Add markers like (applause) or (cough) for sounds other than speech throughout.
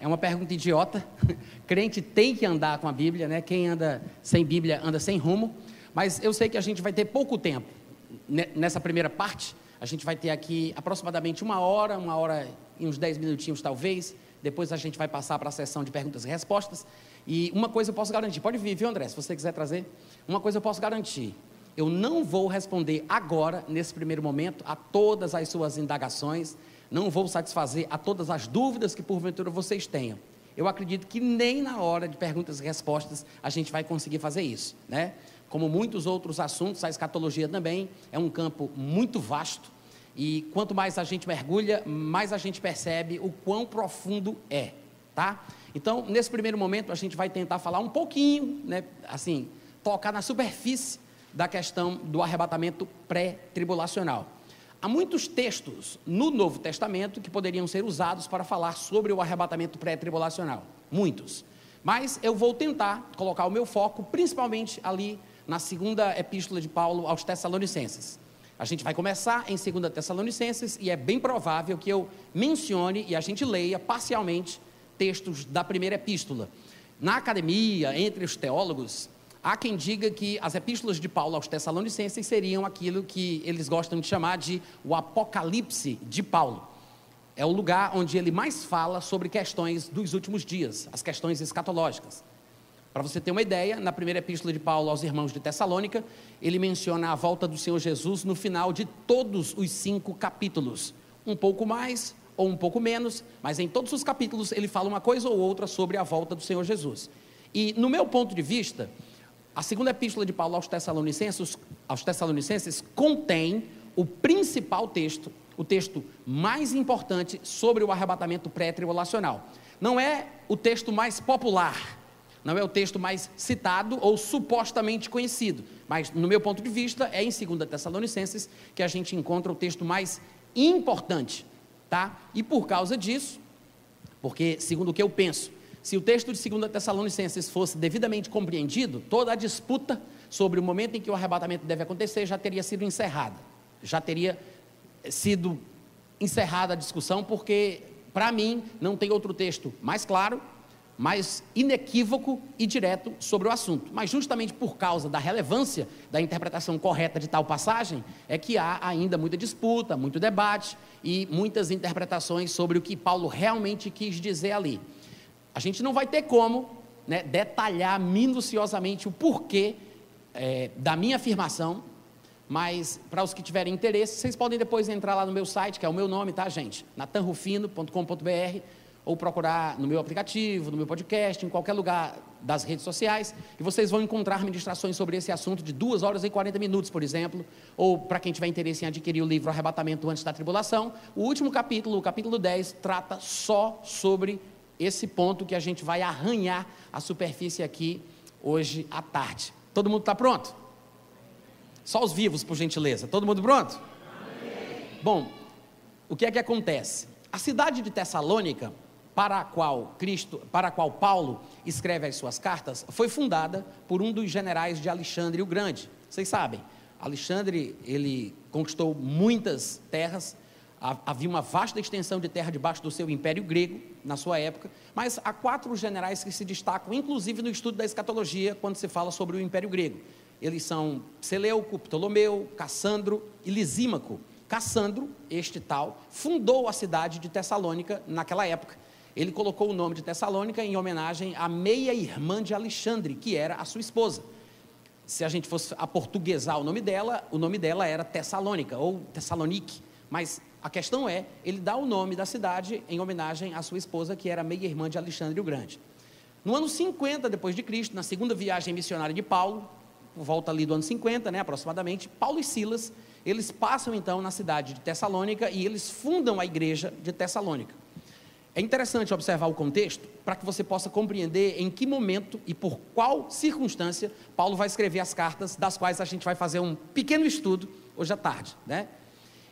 É uma pergunta idiota. (laughs) Crente tem que andar com a Bíblia, né? Quem anda sem Bíblia anda sem rumo. Mas eu sei que a gente vai ter pouco tempo nessa primeira parte. A gente vai ter aqui aproximadamente uma hora, uma hora e uns dez minutinhos talvez. Depois a gente vai passar para a sessão de perguntas e respostas. E uma coisa eu posso garantir, pode vir, viu André, se você quiser trazer. Uma coisa eu posso garantir, eu não vou responder agora, nesse primeiro momento, a todas as suas indagações, não vou satisfazer a todas as dúvidas que porventura vocês tenham. Eu acredito que nem na hora de perguntas e respostas a gente vai conseguir fazer isso, né? Como muitos outros assuntos, a escatologia também é um campo muito vasto e quanto mais a gente mergulha, mais a gente percebe o quão profundo é, tá? Então, nesse primeiro momento, a gente vai tentar falar um pouquinho, né, assim, tocar na superfície da questão do arrebatamento pré-tribulacional. Há muitos textos no Novo Testamento que poderiam ser usados para falar sobre o arrebatamento pré-tribulacional. Muitos. Mas eu vou tentar colocar o meu foco principalmente ali na segunda epístola de Paulo aos Tessalonicenses. A gente vai começar em 2 Tessalonicenses e é bem provável que eu mencione e a gente leia parcialmente textos da primeira epístola. Na academia, entre os teólogos, Há quem diga que as epístolas de Paulo aos Tessalonicenses seriam aquilo que eles gostam de chamar de o Apocalipse de Paulo. É o lugar onde ele mais fala sobre questões dos últimos dias, as questões escatológicas. Para você ter uma ideia, na primeira epístola de Paulo aos irmãos de Tessalônica, ele menciona a volta do Senhor Jesus no final de todos os cinco capítulos. Um pouco mais ou um pouco menos, mas em todos os capítulos ele fala uma coisa ou outra sobre a volta do Senhor Jesus. E, no meu ponto de vista, a segunda epístola de Paulo aos Tessalonicenses, aos Tessalonicenses contém o principal texto, o texto mais importante sobre o arrebatamento pré-tribulacional. Não é o texto mais popular, não é o texto mais citado ou supostamente conhecido, mas no meu ponto de vista é em 2 Tessalonicenses que a gente encontra o texto mais importante, tá? E por causa disso, porque segundo o que eu penso, se o texto de 2 Tessalonicenses fosse devidamente compreendido, toda a disputa sobre o momento em que o arrebatamento deve acontecer já teria sido encerrada. Já teria sido encerrada a discussão, porque, para mim, não tem outro texto mais claro, mais inequívoco e direto sobre o assunto. Mas, justamente por causa da relevância da interpretação correta de tal passagem, é que há ainda muita disputa, muito debate e muitas interpretações sobre o que Paulo realmente quis dizer ali. A gente não vai ter como né, detalhar minuciosamente o porquê é, da minha afirmação, mas para os que tiverem interesse, vocês podem depois entrar lá no meu site, que é o meu nome, tá, gente? natanrufino.com.br ou procurar no meu aplicativo, no meu podcast, em qualquer lugar das redes sociais, e vocês vão encontrar ministrações sobre esse assunto de 2 horas e 40 minutos, por exemplo, ou para quem tiver interesse em adquirir o livro Arrebatamento Antes da Tribulação, o último capítulo, o capítulo 10, trata só sobre esse ponto que a gente vai arranhar a superfície aqui hoje à tarde. Todo mundo está pronto? Só os vivos, por gentileza. Todo mundo pronto? Amém. Bom, o que é que acontece? A cidade de Tessalônica, para a qual Cristo, para a qual Paulo escreve as suas cartas, foi fundada por um dos generais de Alexandre o Grande. Vocês sabem, Alexandre ele conquistou muitas terras havia uma vasta extensão de terra debaixo do seu império grego, na sua época, mas há quatro generais que se destacam, inclusive no estudo da escatologia, quando se fala sobre o império grego. Eles são Seleuco, Ptolomeu, Cassandro e Lisímaco. Cassandro, este tal, fundou a cidade de Tessalônica naquela época. Ele colocou o nome de Tessalônica em homenagem à meia-irmã de Alexandre, que era a sua esposa. Se a gente fosse aportuguesar o nome dela, o nome dela era Tessalônica ou Tessalonique, mas a questão é, ele dá o nome da cidade em homenagem à sua esposa, que era meia-irmã de Alexandre o Grande. No ano 50 depois de Cristo, na segunda viagem missionária de Paulo, volta ali do ano 50, né, aproximadamente, Paulo e Silas, eles passam então na cidade de Tessalônica e eles fundam a igreja de Tessalônica. É interessante observar o contexto para que você possa compreender em que momento e por qual circunstância Paulo vai escrever as cartas, das quais a gente vai fazer um pequeno estudo hoje à tarde. Né?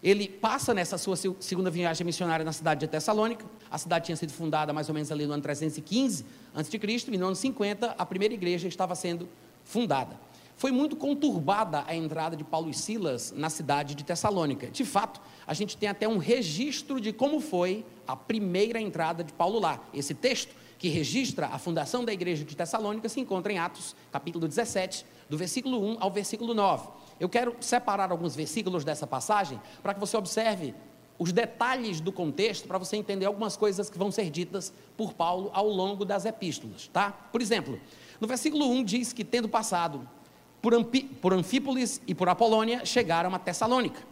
Ele passa nessa sua segunda viagem missionária na cidade de Tessalônica. A cidade tinha sido fundada mais ou menos ali no ano 315 a.C. e no ano 50 a primeira igreja estava sendo fundada. Foi muito conturbada a entrada de Paulo e Silas na cidade de Tessalônica. De fato, a gente tem até um registro de como foi a primeira entrada de Paulo lá. Esse texto, que registra a fundação da igreja de Tessalônica, se encontra em Atos, capítulo 17, do versículo 1 ao versículo 9. Eu quero separar alguns versículos dessa passagem para que você observe os detalhes do contexto para você entender algumas coisas que vão ser ditas por Paulo ao longo das epístolas, tá? Por exemplo, no versículo 1 diz que tendo passado por, Ampi, por Anfípolis e por Apolônia, chegaram a Tessalônica,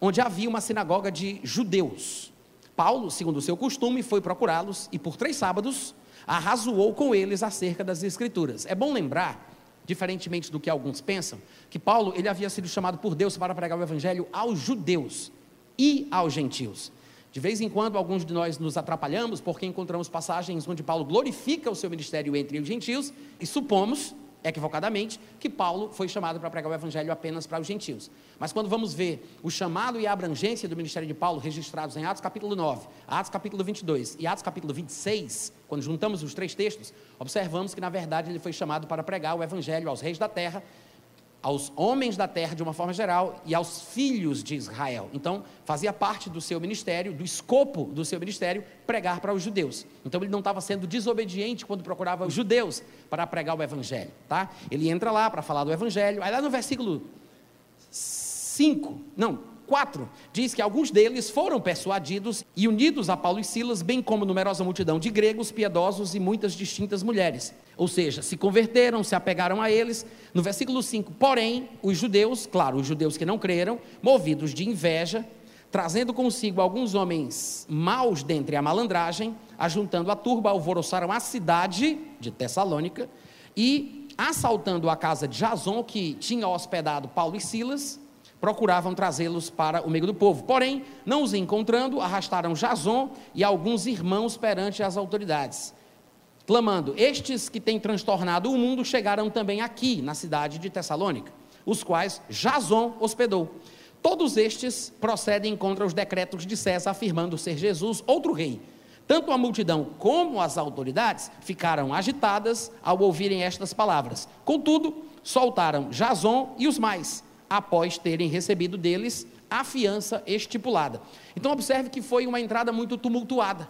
onde havia uma sinagoga de judeus. Paulo, segundo o seu costume, foi procurá-los e por três sábados arrazoou com eles acerca das Escrituras. É bom lembrar, diferentemente do que alguns pensam, que Paulo ele havia sido chamado por Deus para pregar o Evangelho aos judeus e aos gentios. De vez em quando, alguns de nós nos atrapalhamos porque encontramos passagens onde Paulo glorifica o seu ministério entre os gentios e supomos equivocadamente, que Paulo foi chamado para pregar o evangelho apenas para os gentios. Mas quando vamos ver o chamado e a abrangência do ministério de Paulo registrados em Atos capítulo 9, Atos capítulo 22 e Atos capítulo 26, quando juntamos os três textos, observamos que na verdade ele foi chamado para pregar o evangelho aos reis da terra aos homens da terra de uma forma geral e aos filhos de Israel. Então, fazia parte do seu ministério, do escopo do seu ministério, pregar para os judeus. Então, ele não estava sendo desobediente quando procurava os judeus para pregar o evangelho, tá? Ele entra lá para falar do evangelho. Aí lá no versículo 5, não, 4, diz que alguns deles foram persuadidos e unidos a Paulo e Silas, bem como numerosa multidão de gregos piedosos e muitas distintas mulheres. Ou seja, se converteram, se apegaram a eles. No versículo 5, porém, os judeus, claro, os judeus que não creram, movidos de inveja, trazendo consigo alguns homens maus dentre a malandragem, ajuntando a turba, alvoroçaram a cidade de Tessalônica e, assaltando a casa de Jason, que tinha hospedado Paulo e Silas, procuravam trazê-los para o meio do povo. Porém, não os encontrando, arrastaram Jason e alguns irmãos perante as autoridades, clamando: Estes que têm transtornado o mundo chegaram também aqui, na cidade de Tessalônica, os quais Jason hospedou. Todos estes procedem contra os decretos de César, afirmando ser Jesus outro rei. Tanto a multidão como as autoridades ficaram agitadas ao ouvirem estas palavras. Contudo, soltaram Jason e os mais após terem recebido deles a fiança estipulada. Então, observe que foi uma entrada muito tumultuada.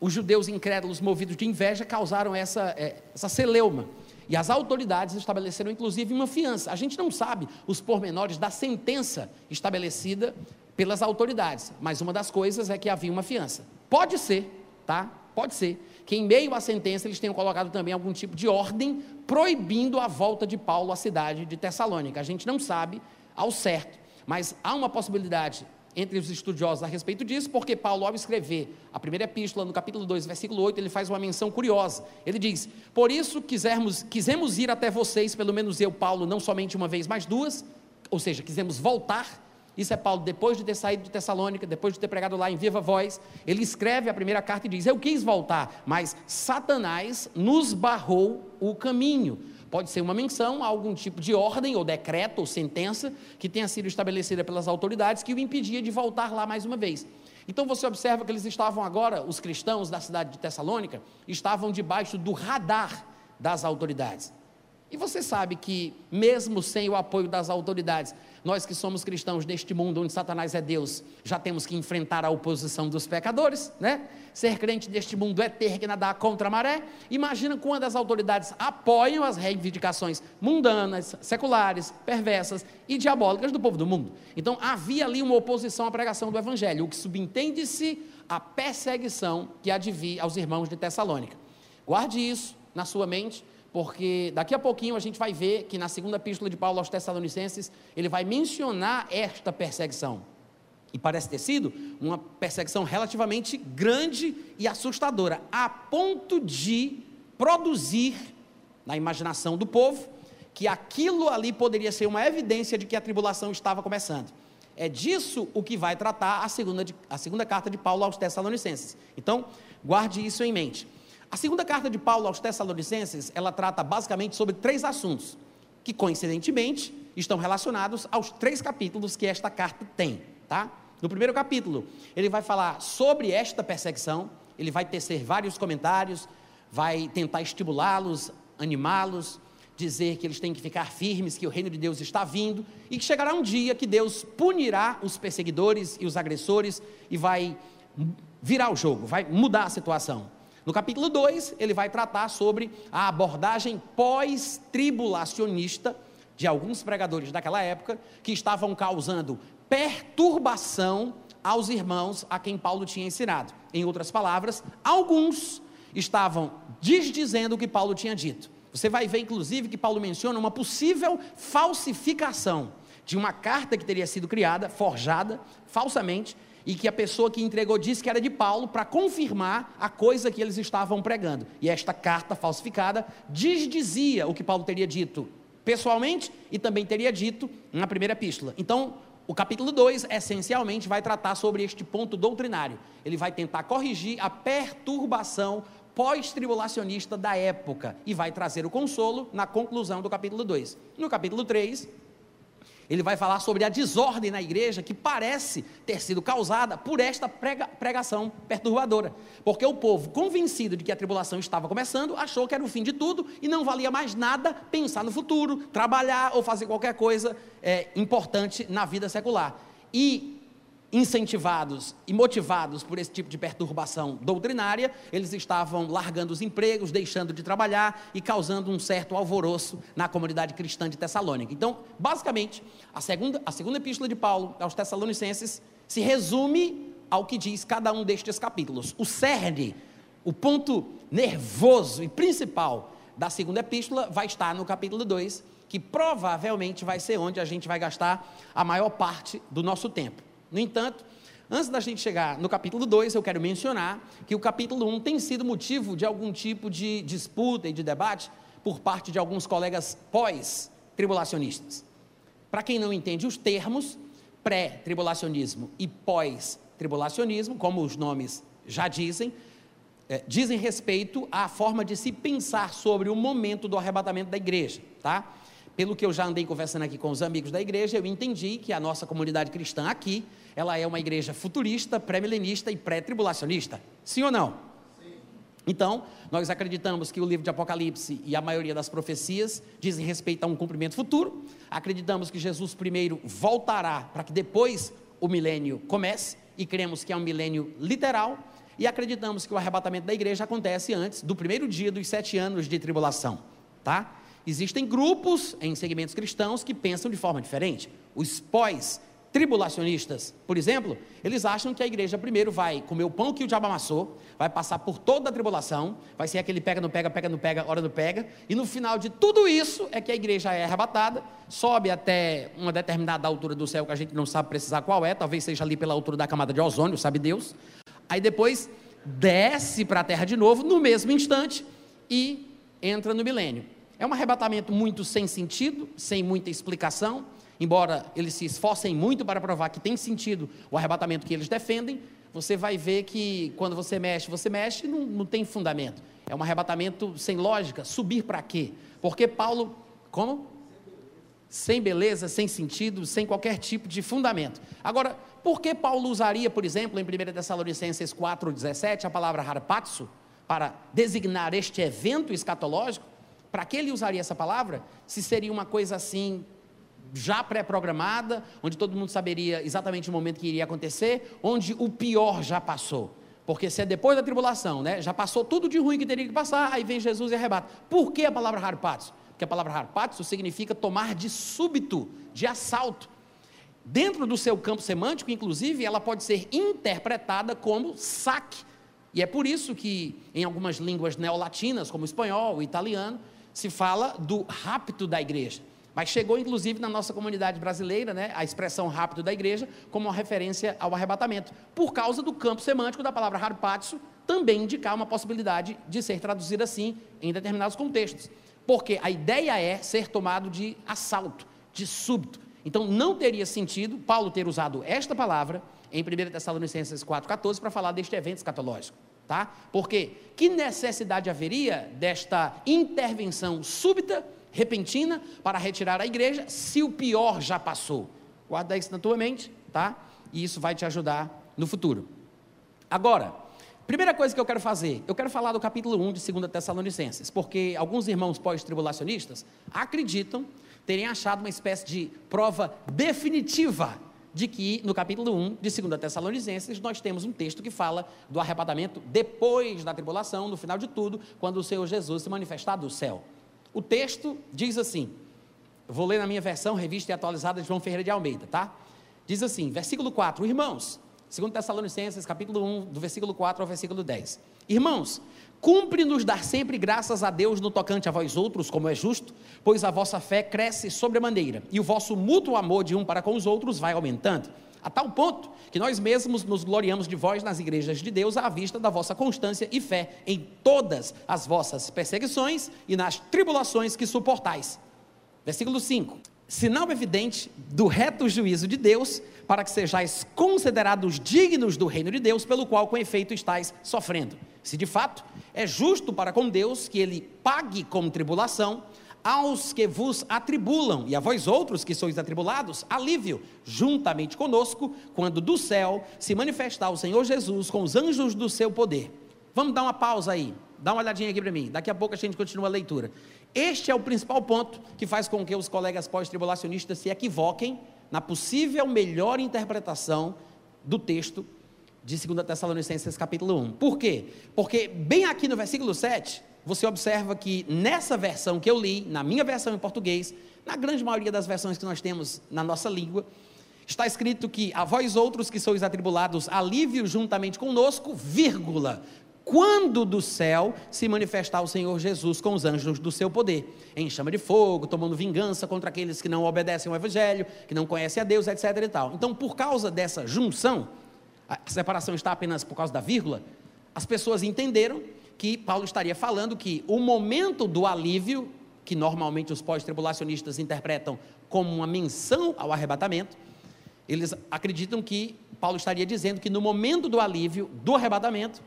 Os judeus incrédulos, movidos de inveja, causaram essa, é, essa celeuma. E as autoridades estabeleceram, inclusive, uma fiança. A gente não sabe os pormenores da sentença estabelecida pelas autoridades, mas uma das coisas é que havia uma fiança. Pode ser, tá? Pode ser que em meio à sentença eles tenham colocado também algum tipo de ordem proibindo a volta de Paulo à cidade de Tessalônica. A gente não sabe ao certo, mas há uma possibilidade entre os estudiosos a respeito disso, porque Paulo, ao escrever a primeira epístola, no capítulo 2, versículo 8, ele faz uma menção curiosa. Ele diz: Por isso quisermos, quisemos ir até vocês, pelo menos eu, Paulo, não somente uma vez, mas duas, ou seja, quisemos voltar isso é Paulo, depois de ter saído de Tessalônica, depois de ter pregado lá em viva voz, ele escreve a primeira carta e diz: Eu quis voltar, mas Satanás nos barrou o caminho. Pode ser uma menção a algum tipo de ordem, ou decreto, ou sentença que tenha sido estabelecida pelas autoridades que o impedia de voltar lá mais uma vez. Então você observa que eles estavam agora, os cristãos da cidade de Tessalônica, estavam debaixo do radar das autoridades. E você sabe que, mesmo sem o apoio das autoridades, nós que somos cristãos neste mundo onde Satanás é Deus, já temos que enfrentar a oposição dos pecadores, né? Ser crente neste mundo é ter que nadar contra a maré. Imagina quando as autoridades apoiam as reivindicações mundanas, seculares, perversas e diabólicas do povo do mundo. Então havia ali uma oposição à pregação do evangelho, o que subentende-se a perseguição que vir aos irmãos de Tessalônica. Guarde isso na sua mente porque daqui a pouquinho a gente vai ver que na segunda epístola de Paulo aos Tessalonicenses, ele vai mencionar esta perseguição. E parece ter sido uma perseguição relativamente grande e assustadora, a ponto de produzir na imaginação do povo que aquilo ali poderia ser uma evidência de que a tribulação estava começando. É disso o que vai tratar a segunda, a segunda carta de Paulo aos Tessalonicenses. Então, guarde isso em mente. A segunda carta de Paulo aos Tessalonicenses, ela trata basicamente sobre três assuntos, que coincidentemente estão relacionados aos três capítulos que esta carta tem, tá? No primeiro capítulo, ele vai falar sobre esta perseguição, ele vai tecer vários comentários, vai tentar estimulá-los, animá-los, dizer que eles têm que ficar firmes, que o reino de Deus está vindo e que chegará um dia que Deus punirá os perseguidores e os agressores e vai virar o jogo, vai mudar a situação. No capítulo 2, ele vai tratar sobre a abordagem pós-tribulacionista de alguns pregadores daquela época que estavam causando perturbação aos irmãos a quem Paulo tinha ensinado. Em outras palavras, alguns estavam desdizendo o que Paulo tinha dito. Você vai ver, inclusive, que Paulo menciona uma possível falsificação de uma carta que teria sido criada, forjada, falsamente, e que a pessoa que entregou disse que era de Paulo para confirmar a coisa que eles estavam pregando. E esta carta falsificada desdizia o que Paulo teria dito pessoalmente e também teria dito na primeira epístola. Então, o capítulo 2 essencialmente vai tratar sobre este ponto doutrinário. Ele vai tentar corrigir a perturbação pós-tribulacionista da época e vai trazer o consolo na conclusão do capítulo 2. No capítulo 3, ele vai falar sobre a desordem na igreja que parece ter sido causada por esta prega, pregação perturbadora. Porque o povo, convencido de que a tribulação estava começando, achou que era o fim de tudo e não valia mais nada pensar no futuro, trabalhar ou fazer qualquer coisa é, importante na vida secular. E incentivados e motivados por esse tipo de perturbação doutrinária, eles estavam largando os empregos, deixando de trabalhar e causando um certo alvoroço na comunidade cristã de Tessalônica. Então, basicamente, a segunda, a segunda epístola de Paulo aos Tessalonicenses se resume ao que diz cada um destes capítulos. O cerne, o ponto nervoso e principal da segunda epístola vai estar no capítulo 2, que provavelmente vai ser onde a gente vai gastar a maior parte do nosso tempo. No entanto, antes da gente chegar no capítulo 2, eu quero mencionar que o capítulo 1 um tem sido motivo de algum tipo de disputa e de debate por parte de alguns colegas pós-tribulacionistas. Para quem não entende os termos, pré-tribulacionismo e pós-tribulacionismo, como os nomes já dizem, é, dizem respeito à forma de se pensar sobre o momento do arrebatamento da igreja, tá? Pelo que eu já andei conversando aqui com os amigos da igreja, eu entendi que a nossa comunidade cristã aqui, ela é uma igreja futurista, pré-milenista e pré-tribulacionista. Sim ou não? Sim. Então, nós acreditamos que o livro de Apocalipse e a maioria das profecias dizem respeito a um cumprimento futuro. Acreditamos que Jesus primeiro voltará para que depois o milênio comece e cremos que é um milênio literal. E acreditamos que o arrebatamento da igreja acontece antes do primeiro dia dos sete anos de tribulação, tá? Existem grupos em segmentos cristãos que pensam de forma diferente. Os pós tribulacionistas, por exemplo, eles acham que a igreja primeiro vai comer o pão que o diabo amassou, vai passar por toda a tribulação, vai ser aquele pega, não pega, pega, não pega, hora não pega, e no final de tudo isso é que a igreja é arrebatada, sobe até uma determinada altura do céu que a gente não sabe precisar qual é, talvez seja ali pela altura da camada de ozônio, sabe Deus. Aí depois desce para a terra de novo no mesmo instante e entra no milênio. É um arrebatamento muito sem sentido, sem muita explicação, embora eles se esforcem muito para provar que tem sentido o arrebatamento que eles defendem, você vai ver que quando você mexe, você mexe, não, não tem fundamento. É um arrebatamento sem lógica. Subir para quê? Porque Paulo, como? Sem beleza, sem sentido, sem qualquer tipo de fundamento. Agora, por que Paulo usaria, por exemplo, em 1 Tessalonicenses 4,17, a palavra harpazo, para designar este evento escatológico? Para que ele usaria essa palavra? Se seria uma coisa assim, já pré-programada, onde todo mundo saberia exatamente o momento que iria acontecer, onde o pior já passou. Porque se é depois da tribulação, né, já passou tudo de ruim que teria que passar, aí vem Jesus e arrebata. Por que a palavra harpatos? Porque a palavra harpatos significa tomar de súbito, de assalto. Dentro do seu campo semântico, inclusive, ela pode ser interpretada como saque. E é por isso que em algumas línguas neolatinas, como o espanhol, o italiano, se fala do rapto da igreja. Mas chegou inclusive na nossa comunidade brasileira, né, a expressão rapto da igreja, como uma referência ao arrebatamento, por causa do campo semântico da palavra harpatio, também indicar uma possibilidade de ser traduzida assim em determinados contextos. Porque a ideia é ser tomado de assalto, de súbito. Então não teria sentido Paulo ter usado esta palavra em 1 Tessalonicenses 4,14 para falar deste evento escatológico. Tá? Porque que necessidade haveria desta intervenção súbita, repentina, para retirar a igreja, se o pior já passou? Guarda isso na tua mente, tá? E isso vai te ajudar no futuro. Agora, primeira coisa que eu quero fazer, eu quero falar do capítulo 1 de 2 Tessalonicenses, porque alguns irmãos pós-tribulacionistas acreditam terem achado uma espécie de prova definitiva de que no capítulo 1 de 2 Tessalonicenses nós temos um texto que fala do arrebatamento depois da tribulação, no final de tudo, quando o Senhor Jesus se manifestar do céu. O texto diz assim, vou ler na minha versão, revista e atualizada de João Ferreira de Almeida, tá? Diz assim, versículo 4, irmãos, 2 Tessalonicenses, capítulo 1, do versículo 4 ao versículo 10. Irmãos, Cumpre-nos dar sempre graças a Deus no tocante a vós outros, como é justo, pois a vossa fé cresce sobremaneira, e o vosso mútuo amor de um para com os outros vai aumentando, a tal ponto que nós mesmos nos gloriamos de vós nas igrejas de Deus à vista da vossa constância e fé em todas as vossas perseguições e nas tribulações que suportais. Versículo 5: Sinal evidente do reto juízo de Deus, para que sejais considerados dignos do reino de Deus, pelo qual com efeito estáis sofrendo se de fato é justo para com Deus que ele pague com tribulação aos que vos atribulam, e a vós outros que sois atribulados, alívio, juntamente conosco, quando do céu se manifestar o Senhor Jesus com os anjos do seu poder. Vamos dar uma pausa aí, dá uma olhadinha aqui para mim, daqui a pouco a gente continua a leitura. Este é o principal ponto que faz com que os colegas pós-tribulacionistas se equivoquem na possível melhor interpretação do texto de 2 Tessalonicenses capítulo 1. Por quê? Porque bem aqui no versículo 7, você observa que nessa versão que eu li, na minha versão em português, na grande maioria das versões que nós temos na nossa língua, está escrito que a vós outros que sois atribulados, alívio juntamente conosco, vírgula, quando do céu se manifestar o Senhor Jesus com os anjos do seu poder, em chama de fogo, tomando vingança contra aqueles que não obedecem ao Evangelho, que não conhecem a Deus, etc. e tal. Então, por causa dessa junção, a separação está apenas por causa da vírgula, as pessoas entenderam que Paulo estaria falando que o momento do alívio, que normalmente os pós-tribulacionistas interpretam como uma menção ao arrebatamento, eles acreditam que Paulo estaria dizendo que no momento do alívio, do arrebatamento,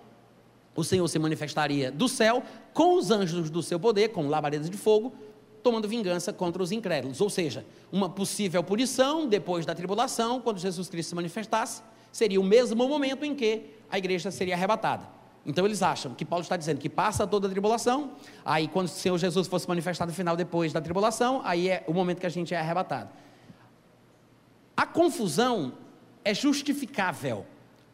o Senhor se manifestaria do céu com os anjos do seu poder, com labaredas de fogo, tomando vingança contra os incrédulos. Ou seja, uma possível punição depois da tribulação, quando Jesus Cristo se manifestasse, seria o mesmo momento em que a igreja seria arrebatada. Então eles acham que Paulo está dizendo que passa toda a tribulação, aí quando o Senhor Jesus fosse manifestado no final depois da tribulação, aí é o momento que a gente é arrebatado. A confusão é justificável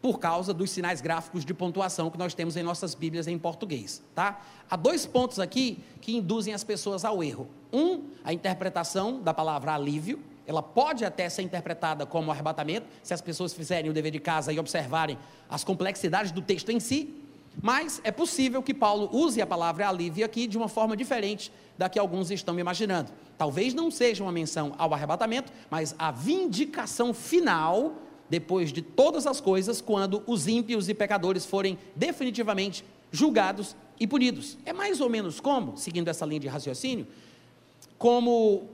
por causa dos sinais gráficos de pontuação que nós temos em nossas Bíblias em português, tá? Há dois pontos aqui que induzem as pessoas ao erro. Um, a interpretação da palavra alívio, ela pode até ser interpretada como arrebatamento, se as pessoas fizerem o dever de casa e observarem as complexidades do texto em si, mas é possível que Paulo use a palavra alívio aqui de uma forma diferente da que alguns estão imaginando. Talvez não seja uma menção ao arrebatamento, mas a vindicação final, depois de todas as coisas, quando os ímpios e pecadores forem definitivamente julgados e punidos. É mais ou menos como, seguindo essa linha de raciocínio, como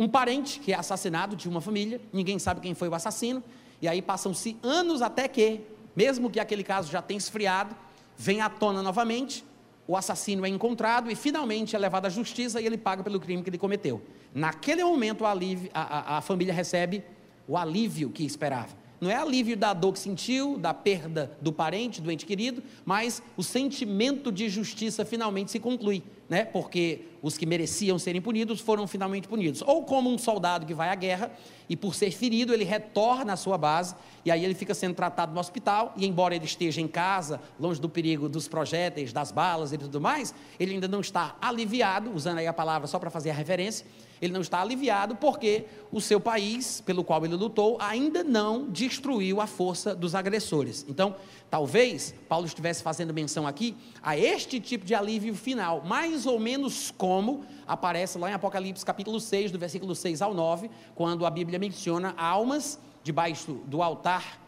um parente que é assassinado de uma família, ninguém sabe quem foi o assassino, e aí passam-se anos até que, mesmo que aquele caso já tenha esfriado, vem à tona novamente, o assassino é encontrado e finalmente é levado à justiça e ele paga pelo crime que ele cometeu. Naquele momento a, a, a família recebe o alívio que esperava. Não é alívio da dor que sentiu, da perda do parente, do ente querido, mas o sentimento de justiça finalmente se conclui né, porque os que mereciam serem punidos foram finalmente punidos. Ou como um soldado que vai à guerra e, por ser ferido, ele retorna à sua base e aí ele fica sendo tratado no hospital. E, embora ele esteja em casa, longe do perigo dos projéteis, das balas e tudo mais, ele ainda não está aliviado, usando aí a palavra só para fazer a referência, ele não está aliviado porque o seu país, pelo qual ele lutou, ainda não destruiu a força dos agressores. Então, talvez Paulo estivesse fazendo menção aqui a este tipo de alívio final, mais ou menos como aparece lá em Apocalipse capítulo 6, do versículo 6 ao 9, quando a Bíblia menciona almas debaixo do altar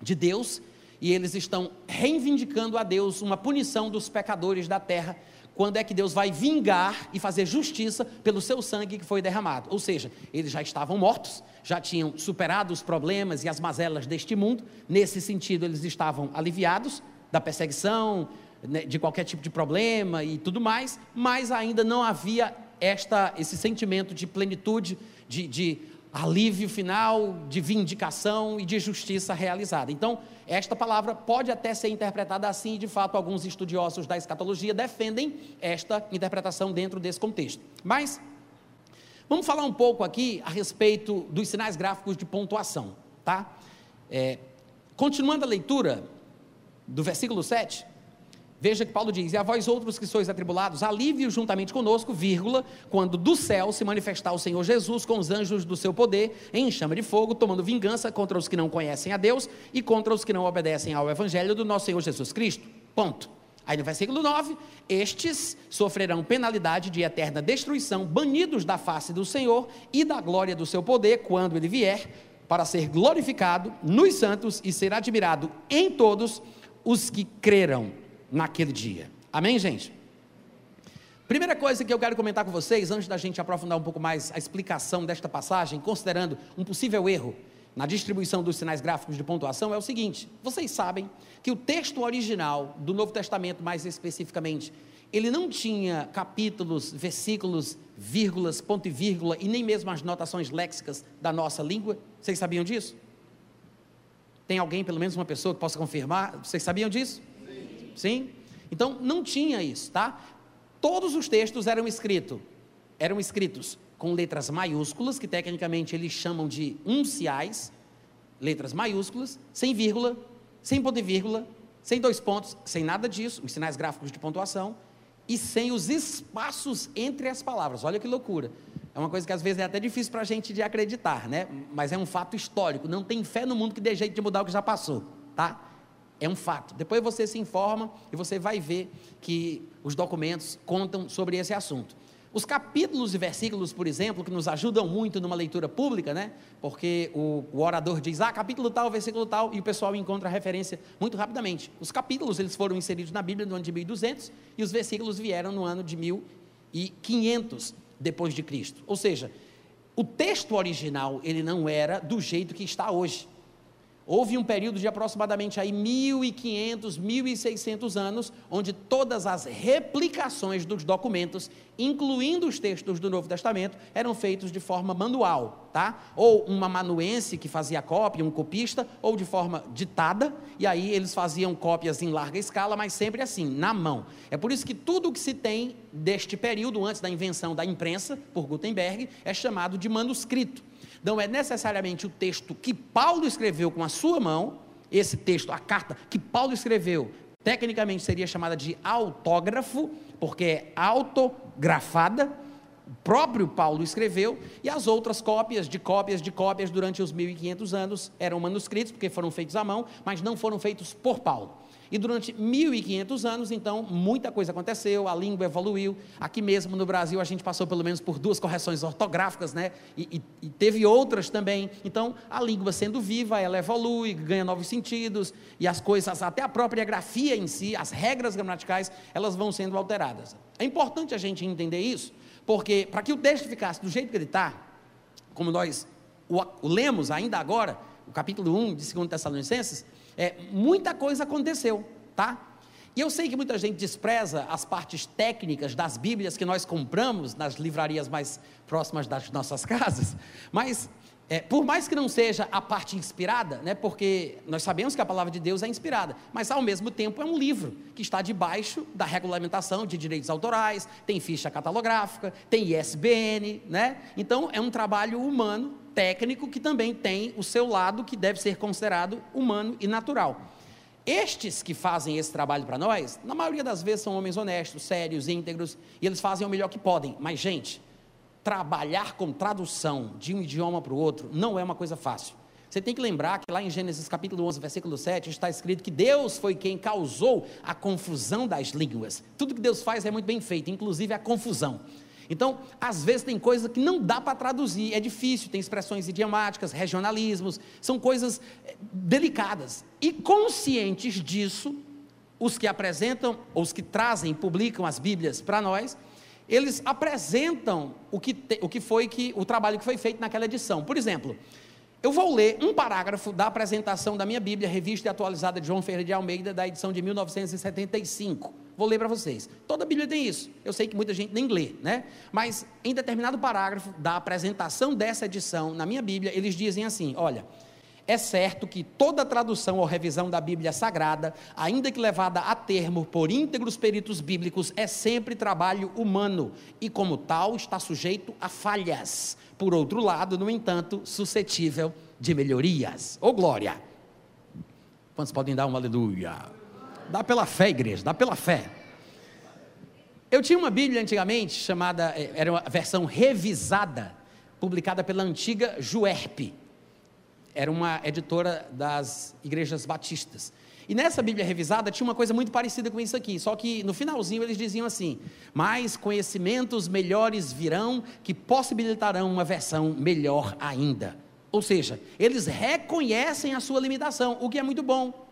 de Deus, e eles estão reivindicando a Deus uma punição dos pecadores da terra quando é que Deus vai vingar e fazer justiça pelo seu sangue que foi derramado. Ou seja, eles já estavam mortos, já tinham superado os problemas e as mazelas deste mundo, nesse sentido, eles estavam aliviados da perseguição, né, de qualquer tipo de problema e tudo mais, mas ainda não havia esta, esse sentimento de plenitude, de, de alívio final, de vindicação e de justiça realizada. Então, esta palavra pode até ser interpretada assim, e de fato, alguns estudiosos da escatologia defendem esta interpretação dentro desse contexto. Mas, vamos falar um pouco aqui a respeito dos sinais gráficos de pontuação, tá? É, continuando a leitura do versículo 7, Veja que Paulo diz: E a vós outros que sois atribulados, alívio juntamente conosco, vírgula, quando do céu se manifestar o Senhor Jesus com os anjos do seu poder, em chama de fogo, tomando vingança contra os que não conhecem a Deus e contra os que não obedecem ao evangelho do nosso Senhor Jesus Cristo. Ponto. Aí no versículo 9: Estes sofrerão penalidade de eterna destruição, banidos da face do Senhor e da glória do seu poder, quando ele vier, para ser glorificado nos santos e ser admirado em todos os que creram naquele dia. Amém, gente? Primeira coisa que eu quero comentar com vocês, antes da gente aprofundar um pouco mais a explicação desta passagem, considerando um possível erro na distribuição dos sinais gráficos de pontuação, é o seguinte: vocês sabem que o texto original do Novo Testamento, mais especificamente, ele não tinha capítulos, versículos, vírgulas, ponto e vírgula e nem mesmo as notações léxicas da nossa língua. Vocês sabiam disso? Tem alguém, pelo menos uma pessoa, que possa confirmar? Vocês sabiam disso? Sim? Então não tinha isso, tá? Todos os textos eram escritos, eram escritos com letras maiúsculas, que tecnicamente eles chamam de unciais, letras maiúsculas, sem vírgula, sem ponto e vírgula, sem dois pontos, sem nada disso, os sinais gráficos de pontuação, e sem os espaços entre as palavras. Olha que loucura. É uma coisa que às vezes é até difícil para a gente de acreditar, né? Mas é um fato histórico. Não tem fé no mundo que dê jeito de mudar o que já passou, tá? É um fato. Depois você se informa e você vai ver que os documentos contam sobre esse assunto. Os capítulos e versículos, por exemplo, que nos ajudam muito numa leitura pública, né? Porque o, o, orador diz, ah, capítulo tal, versículo tal, e o pessoal encontra a referência muito rapidamente. Os capítulos, eles foram inseridos na Bíblia no ano de 1200 e os versículos vieram no ano de 1500 depois de Cristo. Ou seja, o texto original, ele não era do jeito que está hoje. Houve um período de aproximadamente aí 1.500, 1.600 anos, onde todas as replicações dos documentos, incluindo os textos do Novo Testamento, eram feitos de forma manual, tá? Ou um amanuense que fazia cópia, um copista, ou de forma ditada, e aí eles faziam cópias em larga escala, mas sempre assim, na mão. É por isso que tudo o que se tem deste período, antes da invenção da imprensa, por Gutenberg, é chamado de manuscrito não é necessariamente o texto que Paulo escreveu com a sua mão, esse texto, a carta que Paulo escreveu, tecnicamente seria chamada de autógrafo, porque é autografada, o próprio Paulo escreveu, e as outras cópias de cópias de cópias durante os 1500 anos eram manuscritos, porque foram feitos à mão, mas não foram feitos por Paulo. E durante 1500 anos, então, muita coisa aconteceu, a língua evoluiu. Aqui mesmo no Brasil, a gente passou pelo menos por duas correções ortográficas, né? E, e, e, teve outras também. Então, a língua sendo viva, ela evolui, ganha novos sentidos, e as coisas, até a própria grafia em si, as regras gramaticais, elas vão sendo alteradas. É importante a gente entender isso, porque para que o texto ficasse do jeito que ele está, como nós o, o lemos ainda agora, o capítulo 1 de 2 Tessalonicenses, é, muita coisa aconteceu, tá? E eu sei que muita gente despreza as partes técnicas das Bíblias que nós compramos nas livrarias mais próximas das nossas (laughs) casas, mas é, por mais que não seja a parte inspirada, né, porque nós sabemos que a palavra de Deus é inspirada, mas ao mesmo tempo é um livro que está debaixo da regulamentação de direitos autorais, tem ficha catalográfica, tem ISBN, né? Então é um trabalho humano técnico que também tem o seu lado que deve ser considerado humano e natural. Estes que fazem esse trabalho para nós, na maioria das vezes são homens honestos, sérios, íntegros, e eles fazem o melhor que podem. Mas, gente, trabalhar com tradução de um idioma para o outro não é uma coisa fácil. Você tem que lembrar que lá em Gênesis capítulo 11, versículo 7, está escrito que Deus foi quem causou a confusão das línguas. Tudo que Deus faz é muito bem feito, inclusive a confusão. Então, às vezes tem coisas que não dá para traduzir, é difícil, tem expressões idiomáticas, regionalismos, são coisas eh, delicadas. E conscientes disso, os que apresentam, os que trazem, publicam as Bíblias para nós, eles apresentam o que, te, o que foi que o trabalho que foi feito naquela edição. Por exemplo, eu vou ler um parágrafo da apresentação da minha Bíblia, revista e atualizada de João Ferreira de Almeida, da edição de 1975. Vou ler para vocês. Toda a Bíblia tem isso. Eu sei que muita gente nem lê, né? Mas em determinado parágrafo da apresentação dessa edição na minha Bíblia, eles dizem assim: olha. É certo que toda tradução ou revisão da Bíblia Sagrada, ainda que levada a termo por íntegros peritos bíblicos, é sempre trabalho humano e, como tal, está sujeito a falhas. Por outro lado, no entanto, suscetível de melhorias. Ô oh, glória! Quantos podem dar uma aleluia? Dá pela fé, igreja, dá pela fé. Eu tinha uma Bíblia antigamente chamada, eh, era uma versão revisada, publicada pela antiga Juerp era uma editora das igrejas batistas. E nessa Bíblia revisada tinha uma coisa muito parecida com isso aqui, só que no finalzinho eles diziam assim: mais conhecimentos melhores virão que possibilitarão uma versão melhor ainda. Ou seja, eles reconhecem a sua limitação, o que é muito bom,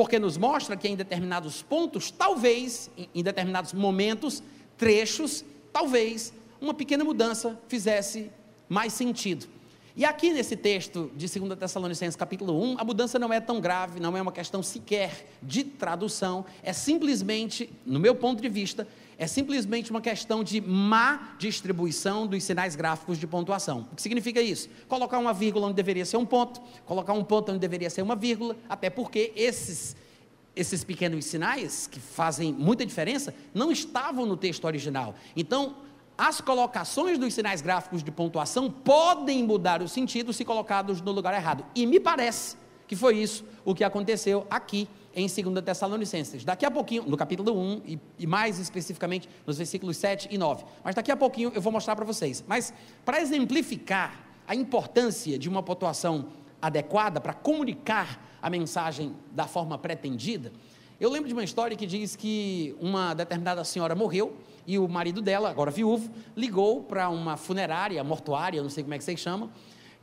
porque nos mostra que em determinados pontos, talvez, em determinados momentos, trechos, talvez uma pequena mudança fizesse mais sentido. E aqui nesse texto de 2 Tessalonicenses capítulo 1, a mudança não é tão grave, não é uma questão sequer de tradução, é simplesmente, no meu ponto de vista, é simplesmente uma questão de má distribuição dos sinais gráficos de pontuação. O que significa isso? Colocar uma vírgula onde deveria ser um ponto, colocar um ponto onde deveria ser uma vírgula, até porque esses esses pequenos sinais que fazem muita diferença não estavam no texto original. Então, as colocações dos sinais gráficos de pontuação podem mudar o sentido se colocados no lugar errado. E me parece que foi isso o que aconteceu aqui em 2 Tessalonicenses. Daqui a pouquinho, no capítulo 1, e, e, mais especificamente nos versículos 7 e 9. Mas daqui a pouquinho eu vou mostrar para vocês. Mas para exemplificar a importância de uma pontuação adequada para comunicar a mensagem da forma pretendida, eu lembro de uma história que diz que uma determinada senhora morreu e o marido dela, agora viúvo, ligou para uma funerária, mortuária, não sei como é que vocês chamam,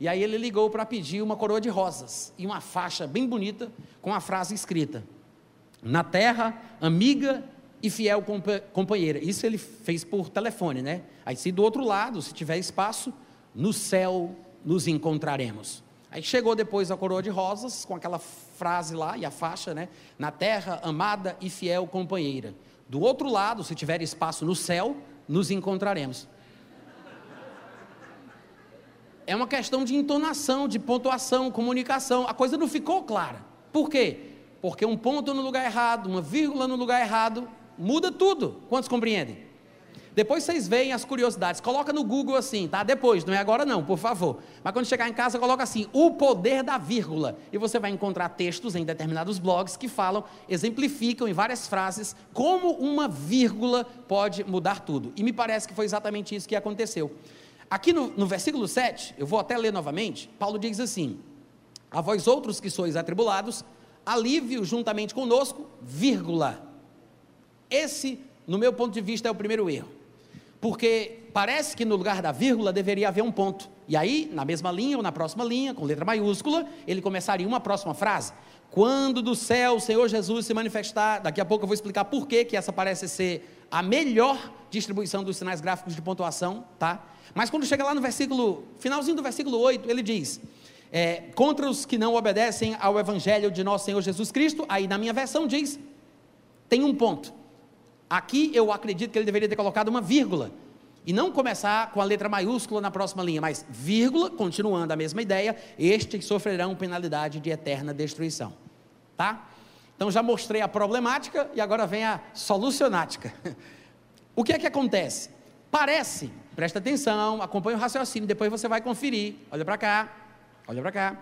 e aí ele ligou para pedir uma coroa de rosas e uma faixa bem bonita com a frase escrita: Na terra, amiga e fiel companheira. Isso ele fez por telefone, né? Aí se do outro lado, se tiver espaço, no céu nos encontraremos. Aí chegou depois a coroa de rosas, com aquela frase lá e a faixa, né? Na terra, amada e fiel companheira. Do outro lado, se tiver espaço no céu, nos encontraremos. É uma questão de entonação, de pontuação, comunicação. A coisa não ficou clara. Por quê? Porque um ponto no lugar errado, uma vírgula no lugar errado, muda tudo. Quantos compreendem? Depois vocês veem as curiosidades. Coloca no Google assim, tá? Depois, não é agora não, por favor. Mas quando chegar em casa, coloca assim: o poder da vírgula. E você vai encontrar textos em determinados blogs que falam, exemplificam em várias frases como uma vírgula pode mudar tudo. E me parece que foi exatamente isso que aconteceu. Aqui no, no versículo 7, eu vou até ler novamente, Paulo diz assim: A vós outros que sois atribulados, alívio juntamente conosco, vírgula. Esse, no meu ponto de vista, é o primeiro erro. Porque parece que no lugar da vírgula deveria haver um ponto. E aí, na mesma linha ou na próxima linha, com letra maiúscula, ele começaria uma próxima frase. Quando do céu o Senhor Jesus se manifestar, daqui a pouco eu vou explicar por que, que essa parece ser a melhor distribuição dos sinais gráficos de pontuação, tá? Mas quando chega lá no versículo, finalzinho do versículo 8, ele diz: é, contra os que não obedecem ao evangelho de nosso Senhor Jesus Cristo, aí na minha versão diz, tem um ponto. Aqui eu acredito que ele deveria ter colocado uma vírgula. E não começar com a letra maiúscula na próxima linha, mas vírgula, continuando a mesma ideia, estes sofrerão penalidade de eterna destruição. Tá? Então já mostrei a problemática e agora vem a solucionática. (laughs) O que é que acontece? Parece, presta atenção, acompanhe o raciocínio, depois você vai conferir. Olha para cá, olha para cá.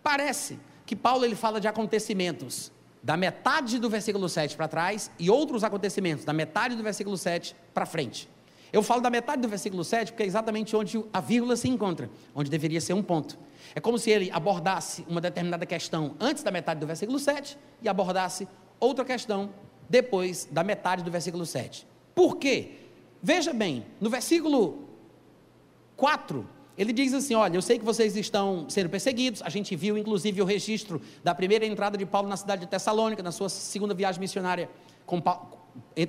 Parece que Paulo ele fala de acontecimentos da metade do versículo 7 para trás e outros acontecimentos da metade do versículo 7 para frente. Eu falo da metade do versículo 7 porque é exatamente onde a vírgula se encontra, onde deveria ser um ponto. É como se ele abordasse uma determinada questão antes da metade do versículo 7 e abordasse outra questão depois da metade do versículo 7. Por quê? Veja bem, no versículo 4, Ele diz assim: Olha, eu sei que vocês estão sendo perseguidos. A gente viu, inclusive, o registro da primeira entrada de Paulo na cidade de Tessalônica, na sua segunda viagem missionária com,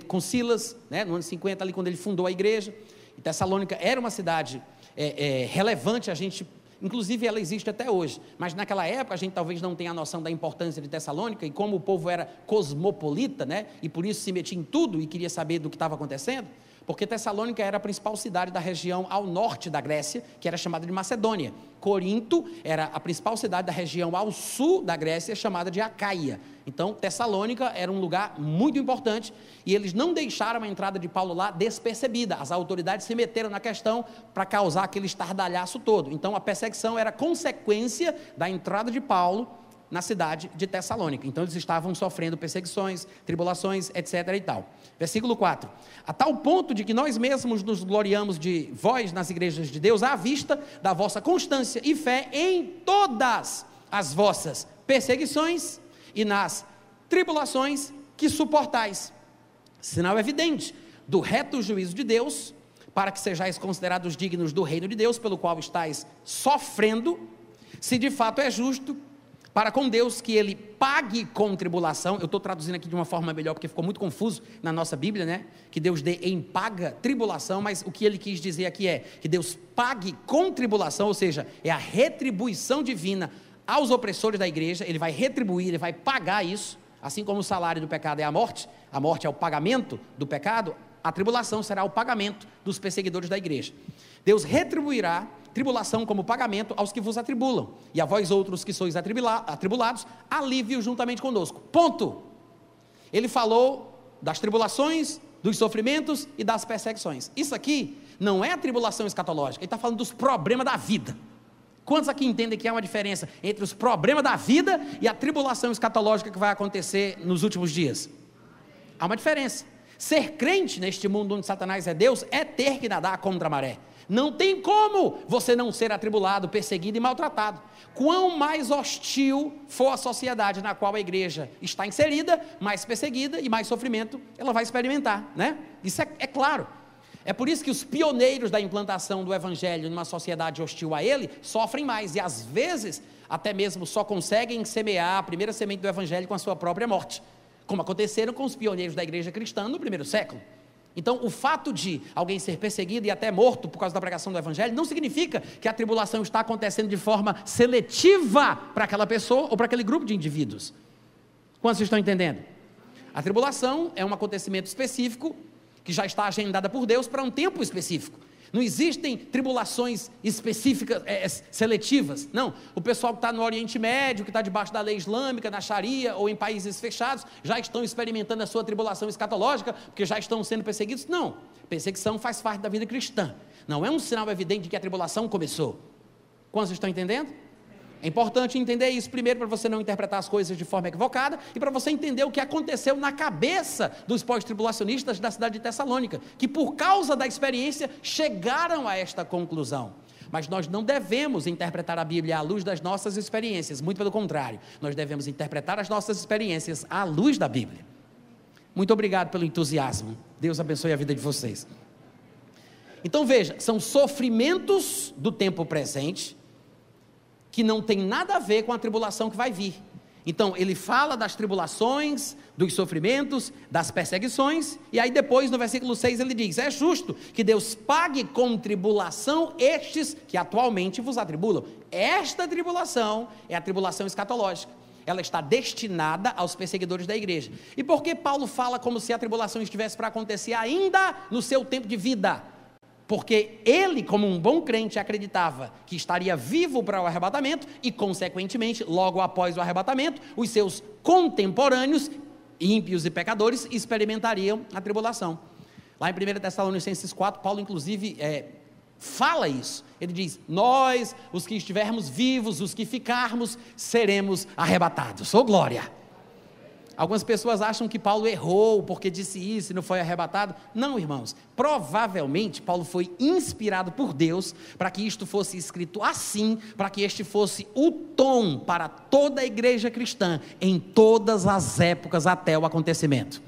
com Silas, né, no ano 50, ali quando ele fundou a igreja. E Tessalônica era uma cidade é, é, relevante, a gente Inclusive, ela existe até hoje. Mas naquela época a gente talvez não tenha a noção da importância de Tessalônica e como o povo era cosmopolita, né? E por isso se metia em tudo e queria saber do que estava acontecendo. Porque Tessalônica era a principal cidade da região ao norte da Grécia, que era chamada de Macedônia. Corinto era a principal cidade da região ao sul da Grécia, chamada de Acaia. Então, Tessalônica era um lugar muito importante e eles não deixaram a entrada de Paulo lá despercebida. As autoridades se meteram na questão para causar aquele estardalhaço todo. Então, a perseguição era consequência da entrada de Paulo na cidade de Tessalônica. Então eles estavam sofrendo perseguições, tribulações, etc. e tal. Versículo 4. A tal ponto de que nós mesmos nos gloriamos de vós nas igrejas de Deus, à vista da vossa constância e fé em todas as vossas perseguições e nas tribulações que suportais. Sinal evidente do reto juízo de Deus, para que sejais considerados dignos do reino de Deus, pelo qual estáis sofrendo, se de fato é justo para com Deus que ele pague com tribulação. Eu estou traduzindo aqui de uma forma melhor, porque ficou muito confuso na nossa Bíblia, né? Que Deus dê em paga tribulação, mas o que ele quis dizer aqui é que Deus pague com tribulação, ou seja, é a retribuição divina aos opressores da igreja, ele vai retribuir, ele vai pagar isso, assim como o salário do pecado é a morte, a morte é o pagamento do pecado, a tribulação será o pagamento dos perseguidores da igreja. Deus retribuirá tribulação como pagamento aos que vos atribulam, e a vós outros que sois atribulados, alívio juntamente conosco. Ponto. Ele falou das tribulações, dos sofrimentos e das perseguições. Isso aqui não é a tribulação escatológica, ele está falando dos problemas da vida. Quantos aqui entendem que há uma diferença entre os problemas da vida e a tribulação escatológica que vai acontecer nos últimos dias? Há uma diferença. Ser crente neste mundo onde Satanás é Deus é ter que nadar contra a maré. Não tem como você não ser atribulado, perseguido e maltratado. Quão mais hostil for a sociedade na qual a igreja está inserida, mais perseguida e mais sofrimento ela vai experimentar, né? Isso é, é claro. É por isso que os pioneiros da implantação do evangelho numa sociedade hostil a ele sofrem mais e às vezes até mesmo só conseguem semear a primeira semente do evangelho com a sua própria morte, como aconteceram com os pioneiros da igreja cristã no primeiro século. Então, o fato de alguém ser perseguido e até morto por causa da pregação do Evangelho não significa que a tribulação está acontecendo de forma seletiva para aquela pessoa ou para aquele grupo de indivíduos. Quantos estão entendendo? A tribulação é um acontecimento específico que já está agendada por Deus para um tempo específico. Não existem tribulações específicas, é, é seletivas. Não. O pessoal que está no Oriente Médio, que está debaixo da lei islâmica, na Sharia ou em países fechados, já estão experimentando a sua tribulação escatológica, porque já estão sendo perseguidos. Não. Perseguição faz parte da vida cristã. Não é um sinal evidente de que a tribulação começou. Quantos estão entendendo? É importante entender isso primeiro para você não interpretar as coisas de forma equivocada e para você entender o que aconteceu na cabeça dos pós-tribulacionistas da cidade de Tessalônica, que por causa da experiência chegaram a esta conclusão. Mas nós não devemos interpretar a Bíblia à luz das nossas experiências, muito pelo contrário, nós devemos interpretar as nossas experiências à luz da Bíblia. Muito obrigado pelo entusiasmo. Deus abençoe a vida de vocês. Então veja, são sofrimentos do tempo presente que não tem nada a ver com a tribulação que vai vir. Então, ele fala das tribulações, dos sofrimentos, das perseguições, e aí depois no versículo 6 ele diz: É justo que Deus pague com tribulação estes que atualmente vos atribulam. Esta tribulação é a tribulação escatológica. Ela está destinada aos perseguidores da igreja. E por que Paulo fala como se a tribulação estivesse para acontecer ainda no seu tempo de vida? Porque ele, como um bom crente, acreditava que estaria vivo para o arrebatamento e, consequentemente, logo após o arrebatamento, os seus contemporâneos, ímpios e pecadores, experimentariam a tribulação. Lá em 1 Tessalonicenses 4, Paulo, inclusive, é, fala isso. Ele diz: Nós, os que estivermos vivos, os que ficarmos, seremos arrebatados. Ô oh, glória! Algumas pessoas acham que Paulo errou porque disse isso e não foi arrebatado. Não, irmãos. Provavelmente Paulo foi inspirado por Deus para que isto fosse escrito assim, para que este fosse o tom para toda a igreja cristã em todas as épocas até o acontecimento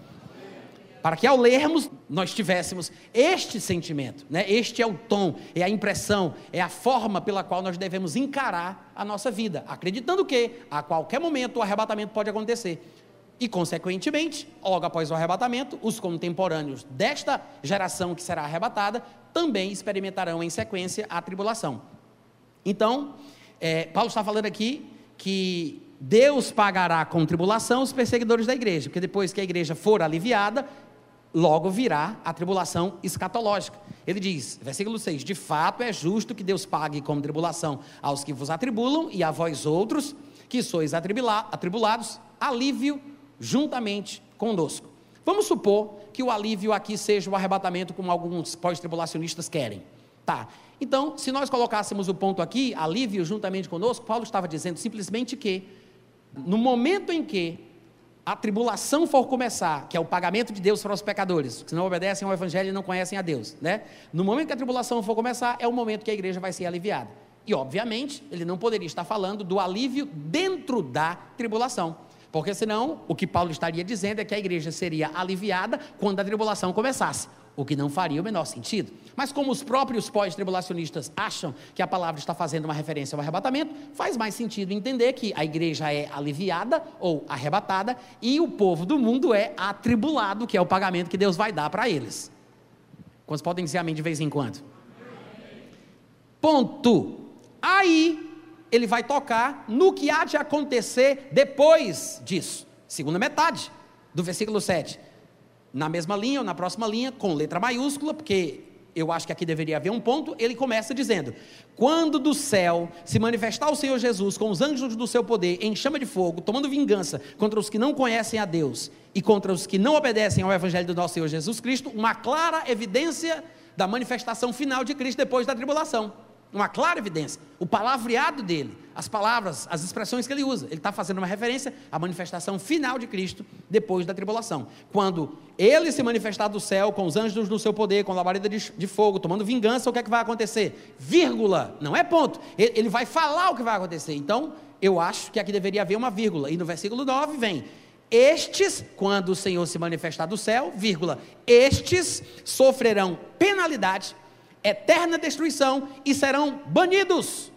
para que ao lermos nós tivéssemos este sentimento, né? Este é o tom, é a impressão, é a forma pela qual nós devemos encarar a nossa vida, acreditando que a qualquer momento o arrebatamento pode acontecer. E, consequentemente, logo após o arrebatamento, os contemporâneos desta geração que será arrebatada também experimentarão em sequência a tribulação. Então, é, Paulo está falando aqui que Deus pagará com tribulação os perseguidores da igreja, porque depois que a igreja for aliviada, logo virá a tribulação escatológica. Ele diz, versículo 6: De fato é justo que Deus pague como tribulação aos que vos atribulam, e a vós outros, que sois atribulados, alívio juntamente conosco. Vamos supor que o alívio aqui seja o arrebatamento, como alguns pós-tribulacionistas querem. Tá. Então, se nós colocássemos o ponto aqui, alívio juntamente conosco, Paulo estava dizendo simplesmente que, no momento em que a tribulação for começar, que é o pagamento de Deus para os pecadores, que não obedecem ao Evangelho e não conhecem a Deus, né? No momento que a tribulação for começar, é o momento que a igreja vai ser aliviada. E, obviamente, ele não poderia estar falando do alívio dentro da tribulação. Porque senão, o que Paulo estaria dizendo é que a igreja seria aliviada quando a tribulação começasse, o que não faria o menor sentido. Mas como os próprios pós-tribulacionistas acham que a palavra está fazendo uma referência ao arrebatamento, faz mais sentido entender que a igreja é aliviada ou arrebatada e o povo do mundo é atribulado, que é o pagamento que Deus vai dar para eles. Quantos podem dizer amém de vez em quando? Ponto. Aí ele vai tocar no que há de acontecer depois disso. Segunda metade do versículo 7. Na mesma linha ou na próxima linha, com letra maiúscula, porque eu acho que aqui deveria haver um ponto, ele começa dizendo: Quando do céu se manifestar o Senhor Jesus com os anjos do seu poder em chama de fogo, tomando vingança contra os que não conhecem a Deus e contra os que não obedecem ao Evangelho do nosso Senhor Jesus Cristo, uma clara evidência da manifestação final de Cristo depois da tribulação uma clara evidência. O palavreado dele, as palavras, as expressões que ele usa, ele está fazendo uma referência à manifestação final de Cristo depois da tribulação. Quando ele se manifestar do céu com os anjos do seu poder, com a labareda de, de, fogo, tomando vingança, o que é que vai acontecer? Vírgula, não é ponto. Ele, ele vai falar o que vai acontecer. Então, eu acho que aqui deveria haver uma vírgula. E no versículo 9 vem: estes, quando o Senhor se manifestar do céu, vírgula, estes sofrerão penalidade eterna destruição e serão banidos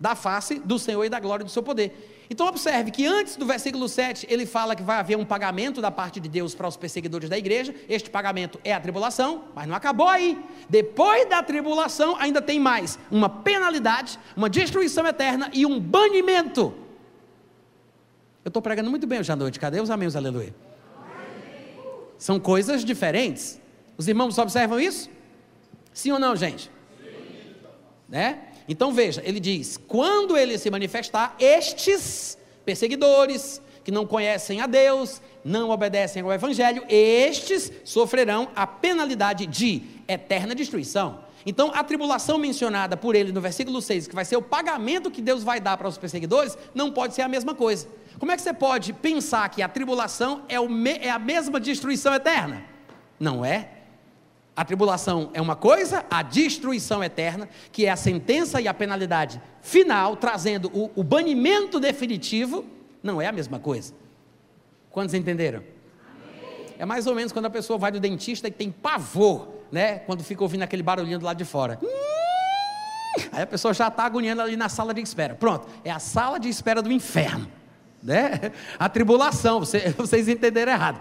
da face do Senhor e da glória do seu poder. Então observe que antes do versículo 7, ele fala que vai haver um pagamento da parte de Deus para os perseguidores da igreja. Este pagamento é a tribulação, mas não acabou aí. Depois da tribulação ainda tem mais uma penalidade, uma destruição eterna e um banimento. Eu estou pregando muito bem hoje à noite. Cadê os amém, aleluia? São coisas diferentes. Os irmãos observam isso? Sim ou não, gente? Sim. Né? Então veja, ele diz: quando ele se manifestar, estes perseguidores que não conhecem a Deus, não obedecem ao Evangelho, estes sofrerão a penalidade de eterna destruição. Então, a tribulação mencionada por ele no versículo 6, que vai ser o pagamento que Deus vai dar para os perseguidores, não pode ser a mesma coisa. Como é que você pode pensar que a tribulação é, é a mesma destruição eterna? Não é. A tribulação é uma coisa, a destruição eterna, que é a sentença e a penalidade final, trazendo o, o banimento definitivo, não é a mesma coisa. Quantos entenderam? É mais ou menos quando a pessoa vai do dentista e tem pavor, né? Quando fica ouvindo aquele barulhinho do lado de fora. Aí a pessoa já está agoniando ali na sala de espera. Pronto, é a sala de espera do inferno. Né? A tribulação, (laughs) vocês entenderam errado.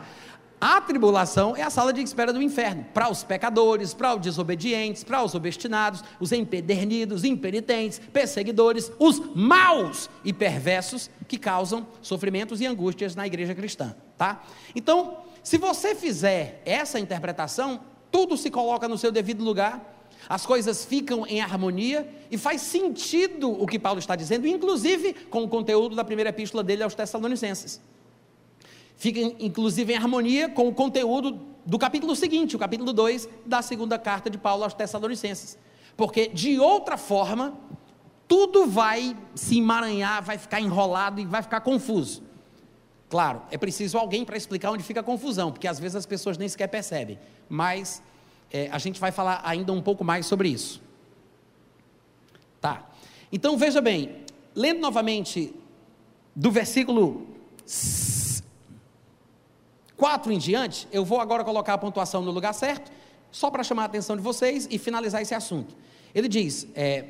A tribulação é a sala de espera do inferno para os pecadores, para os desobedientes, para os obstinados, os empedernidos, impenitentes, perseguidores, os maus e perversos que causam sofrimentos e angústias na igreja cristã, tá? Então, se você fizer essa interpretação, tudo se coloca no seu devido lugar, as coisas ficam em harmonia e faz sentido o que Paulo está dizendo, inclusive com o conteúdo da primeira epístola dele aos Tessalonicenses fica inclusive em harmonia com o conteúdo do capítulo seguinte, o capítulo 2 da segunda carta de Paulo aos Tessalonicenses. Porque de outra forma, tudo vai se emaranhar, vai ficar enrolado e vai ficar confuso. Claro, é preciso alguém para explicar onde fica a confusão, porque às vezes as pessoas nem sequer percebem. Mas é, a gente vai falar ainda um pouco mais sobre isso. Tá. Então veja bem, lendo novamente do versículo 4 em diante, eu vou agora colocar a pontuação no lugar certo, só para chamar a atenção de vocês e finalizar esse assunto. Ele diz: é,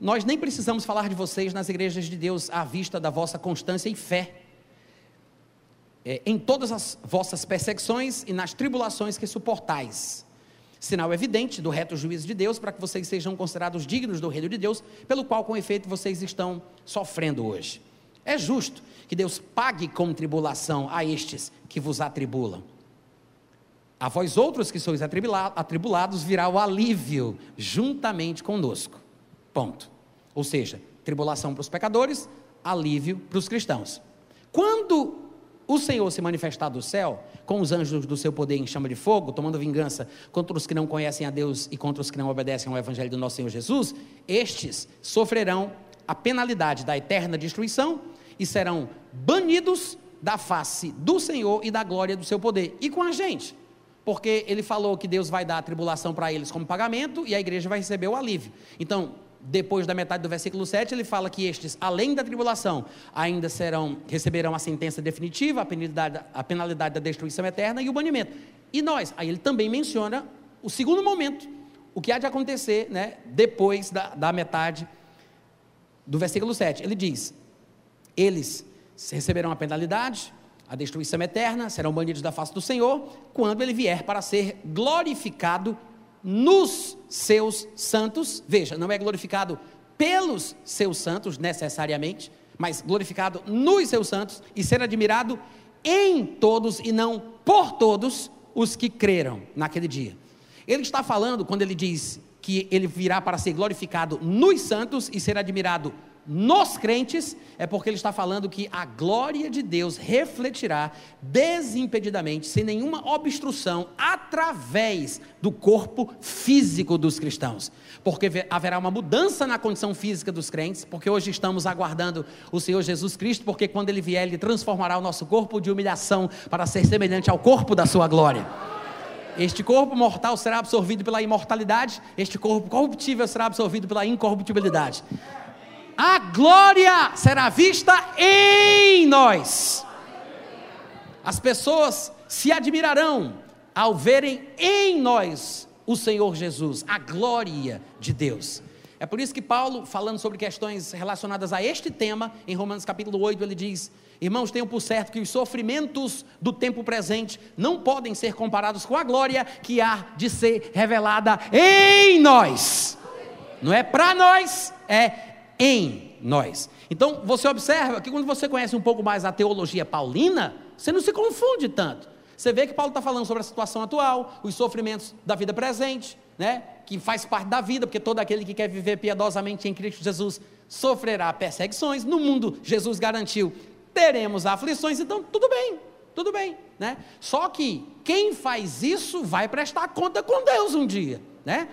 Nós nem precisamos falar de vocês nas igrejas de Deus à vista da vossa constância e fé, é, em todas as vossas perseguições e nas tribulações que suportais. Sinal evidente do reto juízo de Deus, para que vocês sejam considerados dignos do reino de Deus, pelo qual, com efeito, vocês estão sofrendo hoje. É justo que Deus pague com tribulação a estes que vos atribulam. A vós outros que sois atribulados virá o alívio juntamente conosco. Ponto. Ou seja, tribulação para os pecadores, alívio para os cristãos. Quando o Senhor se manifestar do céu, com os anjos do seu poder em chama de fogo, tomando vingança contra os que não conhecem a Deus e contra os que não obedecem ao Evangelho do nosso Senhor Jesus, estes sofrerão a penalidade da eterna destruição e serão banidos da face do Senhor e da glória do seu poder. E com a gente, porque ele falou que Deus vai dar a tribulação para eles como pagamento e a igreja vai receber o alívio. Então, depois da metade do versículo 7, ele fala que estes, além da tribulação, ainda serão, receberão a sentença definitiva, a penalidade, a penalidade da destruição eterna e o banimento. E nós, aí ele também menciona o segundo momento, o que há de acontecer né, depois da, da metade do versículo 7. Ele diz: eles receberão a penalidade, a destruição eterna, serão banidos da face do Senhor, quando ele vier para ser glorificado nos seus santos. Veja, não é glorificado pelos seus santos necessariamente, mas glorificado nos seus santos e ser admirado em todos e não por todos os que creram naquele dia. Ele está falando quando ele diz que ele virá para ser glorificado nos santos e ser admirado nos crentes, é porque ele está falando que a glória de Deus refletirá desimpedidamente, sem nenhuma obstrução, através do corpo físico dos cristãos. Porque haverá uma mudança na condição física dos crentes, porque hoje estamos aguardando o Senhor Jesus Cristo, porque quando ele vier, ele transformará o nosso corpo de humilhação para ser semelhante ao corpo da sua glória. Este corpo mortal será absorvido pela imortalidade, este corpo corruptível será absorvido pela incorruptibilidade a glória será vista em nós. As pessoas se admirarão ao verem em nós o Senhor Jesus, a glória de Deus. É por isso que Paulo, falando sobre questões relacionadas a este tema, em Romanos capítulo 8, ele diz: Irmãos, tenham por certo que os sofrimentos do tempo presente não podem ser comparados com a glória que há de ser revelada em nós. Não é para nós, é em nós. Então, você observa que quando você conhece um pouco mais a teologia paulina, você não se confunde tanto. Você vê que Paulo está falando sobre a situação atual, os sofrimentos da vida presente, né? que faz parte da vida, porque todo aquele que quer viver piedosamente em Cristo Jesus sofrerá perseguições. No mundo, Jesus garantiu, teremos aflições, então tudo bem, tudo bem. Né? Só que quem faz isso vai prestar conta com Deus um dia. Né?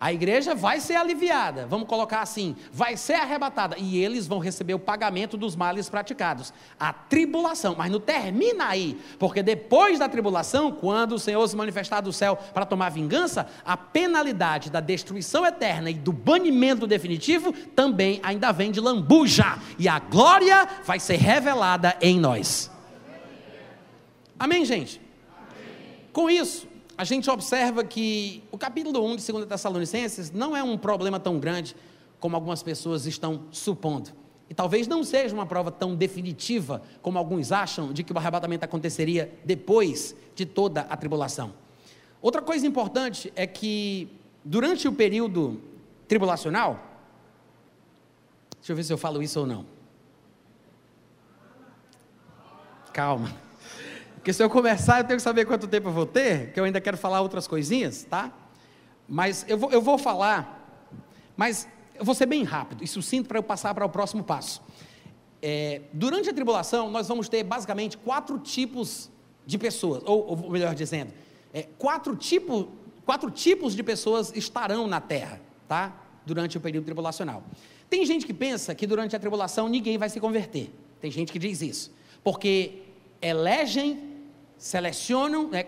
A igreja vai ser aliviada, vamos colocar assim, vai ser arrebatada, e eles vão receber o pagamento dos males praticados. A tribulação, mas não termina aí, porque depois da tribulação, quando o Senhor se manifestar do céu para tomar vingança, a penalidade da destruição eterna e do banimento definitivo também ainda vem de lambuja, e a glória vai ser revelada em nós. Amém, gente? Com isso, a gente observa que o capítulo 1 de 2 Tessalonicenses não é um problema tão grande como algumas pessoas estão supondo. E talvez não seja uma prova tão definitiva como alguns acham de que o arrebatamento aconteceria depois de toda a tribulação. Outra coisa importante é que durante o período tribulacional, deixa eu ver se eu falo isso ou não. Calma. Porque se eu começar, eu tenho que saber quanto tempo eu vou ter, que eu ainda quero falar outras coisinhas, tá? Mas eu vou, eu vou falar, mas eu vou ser bem rápido e sucinto para eu passar para o próximo passo. É, durante a tribulação, nós vamos ter basicamente quatro tipos de pessoas, ou, ou melhor dizendo, é, quatro, tipo, quatro tipos de pessoas estarão na terra, tá? Durante o período tribulacional. Tem gente que pensa que durante a tribulação ninguém vai se converter. Tem gente que diz isso. Porque elegem selecionam, né,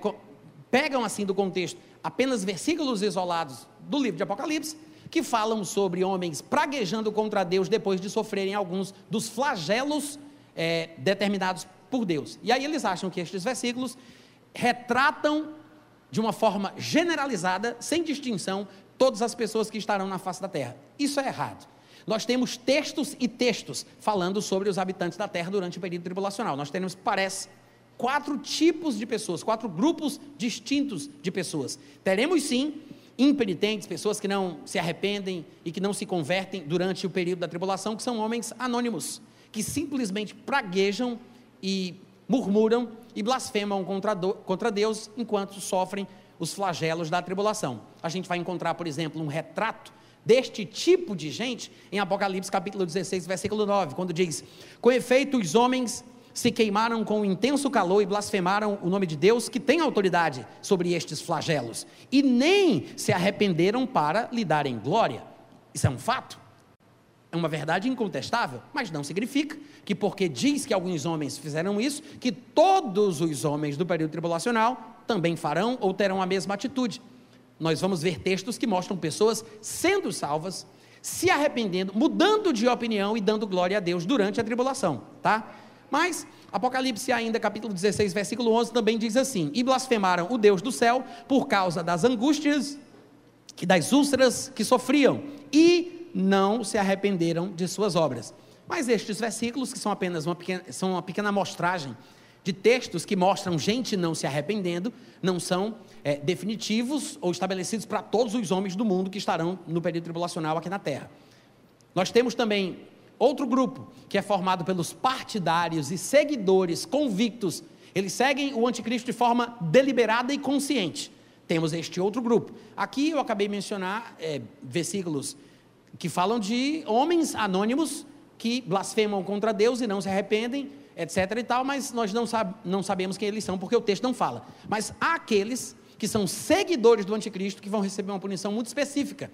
pegam assim do contexto apenas versículos isolados do livro de Apocalipse, que falam sobre homens praguejando contra Deus depois de sofrerem alguns dos flagelos é, determinados por Deus. E aí eles acham que estes versículos retratam de uma forma generalizada, sem distinção, todas as pessoas que estarão na face da terra. Isso é errado. Nós temos textos e textos falando sobre os habitantes da terra durante o período tribulacional. Nós temos, parece, quatro tipos de pessoas, quatro grupos distintos de pessoas. Teremos sim impenitentes, pessoas que não se arrependem e que não se convertem durante o período da tribulação, que são homens anônimos, que simplesmente praguejam e murmuram e blasfemam contra, Deus enquanto sofrem os flagelos da tribulação. A gente vai encontrar, por exemplo, um retrato deste tipo de gente em Apocalipse capítulo 16, versículo 9, quando diz: Com efeito, os homens se queimaram com intenso calor e blasfemaram o nome de Deus, que tem autoridade sobre estes flagelos, e nem se arrependeram para lhe darem glória. Isso é um fato. É uma verdade incontestável, mas não significa que porque diz que alguns homens fizeram isso, que todos os homens do período tribulacional também farão ou terão a mesma atitude. Nós vamos ver textos que mostram pessoas sendo salvas, se arrependendo, mudando de opinião e dando glória a Deus durante a tribulação, tá? Mas Apocalipse ainda capítulo 16, versículo 11 também diz assim: "E blasfemaram o Deus do céu por causa das angústias e das úlceras que sofriam, e não se arrependeram de suas obras." Mas estes versículos, que são apenas uma pequena, são uma pequena amostragem de textos que mostram gente não se arrependendo, não são é, definitivos ou estabelecidos para todos os homens do mundo que estarão no período tribulacional aqui na terra. Nós temos também outro grupo, que é formado pelos partidários e seguidores convictos. Eles seguem o anticristo de forma deliberada e consciente. Temos este outro grupo. Aqui eu acabei de mencionar é, versículos que falam de homens anônimos que blasfemam contra Deus e não se arrependem etc e tal, mas nós não, não sabemos quem eles são, porque o texto não fala. Mas há aqueles que são seguidores do anticristo que vão receber uma punição muito específica.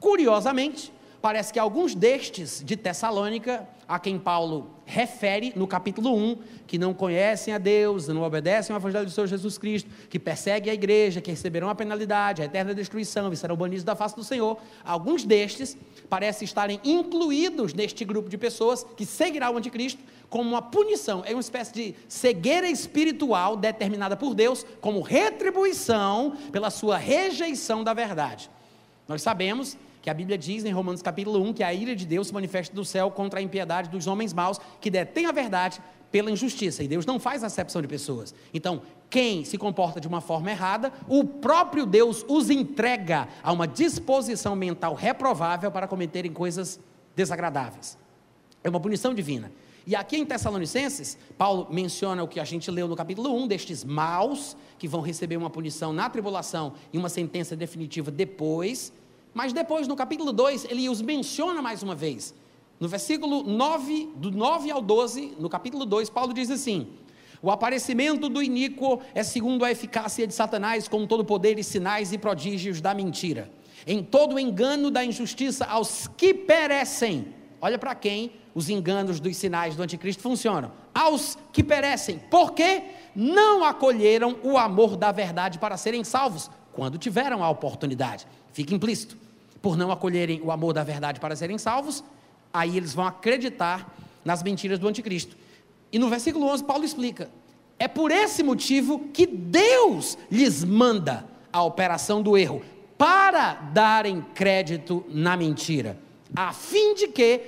Curiosamente, parece que alguns destes de Tessalônica, a quem Paulo refere no capítulo 1, que não conhecem a Deus, não obedecem ao Evangelho do Senhor Jesus Cristo, que perseguem a igreja, que receberão a penalidade, a eterna destruição e serão banidos da face do Senhor, alguns destes parecem estarem incluídos neste grupo de pessoas que seguirá o anticristo como uma punição, é uma espécie de cegueira espiritual determinada por Deus como retribuição pela sua rejeição da verdade. Nós sabemos que a Bíblia diz em Romanos capítulo 1 que a ira de Deus se manifesta do céu contra a impiedade dos homens maus que detêm a verdade pela injustiça. E Deus não faz acepção de pessoas. Então, quem se comporta de uma forma errada, o próprio Deus os entrega a uma disposição mental reprovável para cometerem coisas desagradáveis. É uma punição divina. E aqui em Tessalonicenses, Paulo menciona o que a gente leu no capítulo 1, destes maus que vão receber uma punição na tribulação e uma sentença definitiva depois. Mas depois, no capítulo 2, ele os menciona mais uma vez. No versículo 9, do 9 ao 12, no capítulo 2, Paulo diz assim: O aparecimento do iníquo é segundo a eficácia de Satanás, com todo poder e sinais e prodígios da mentira, em todo o engano da injustiça aos que perecem. Olha para quem os enganos dos sinais do anticristo funcionam. Aos que perecem, porque não acolheram o amor da verdade para serem salvos, quando tiveram a oportunidade. Fica implícito. Por não acolherem o amor da verdade para serem salvos, aí eles vão acreditar nas mentiras do anticristo. E no versículo 11, Paulo explica: é por esse motivo que Deus lhes manda a operação do erro, para darem crédito na mentira, a fim de que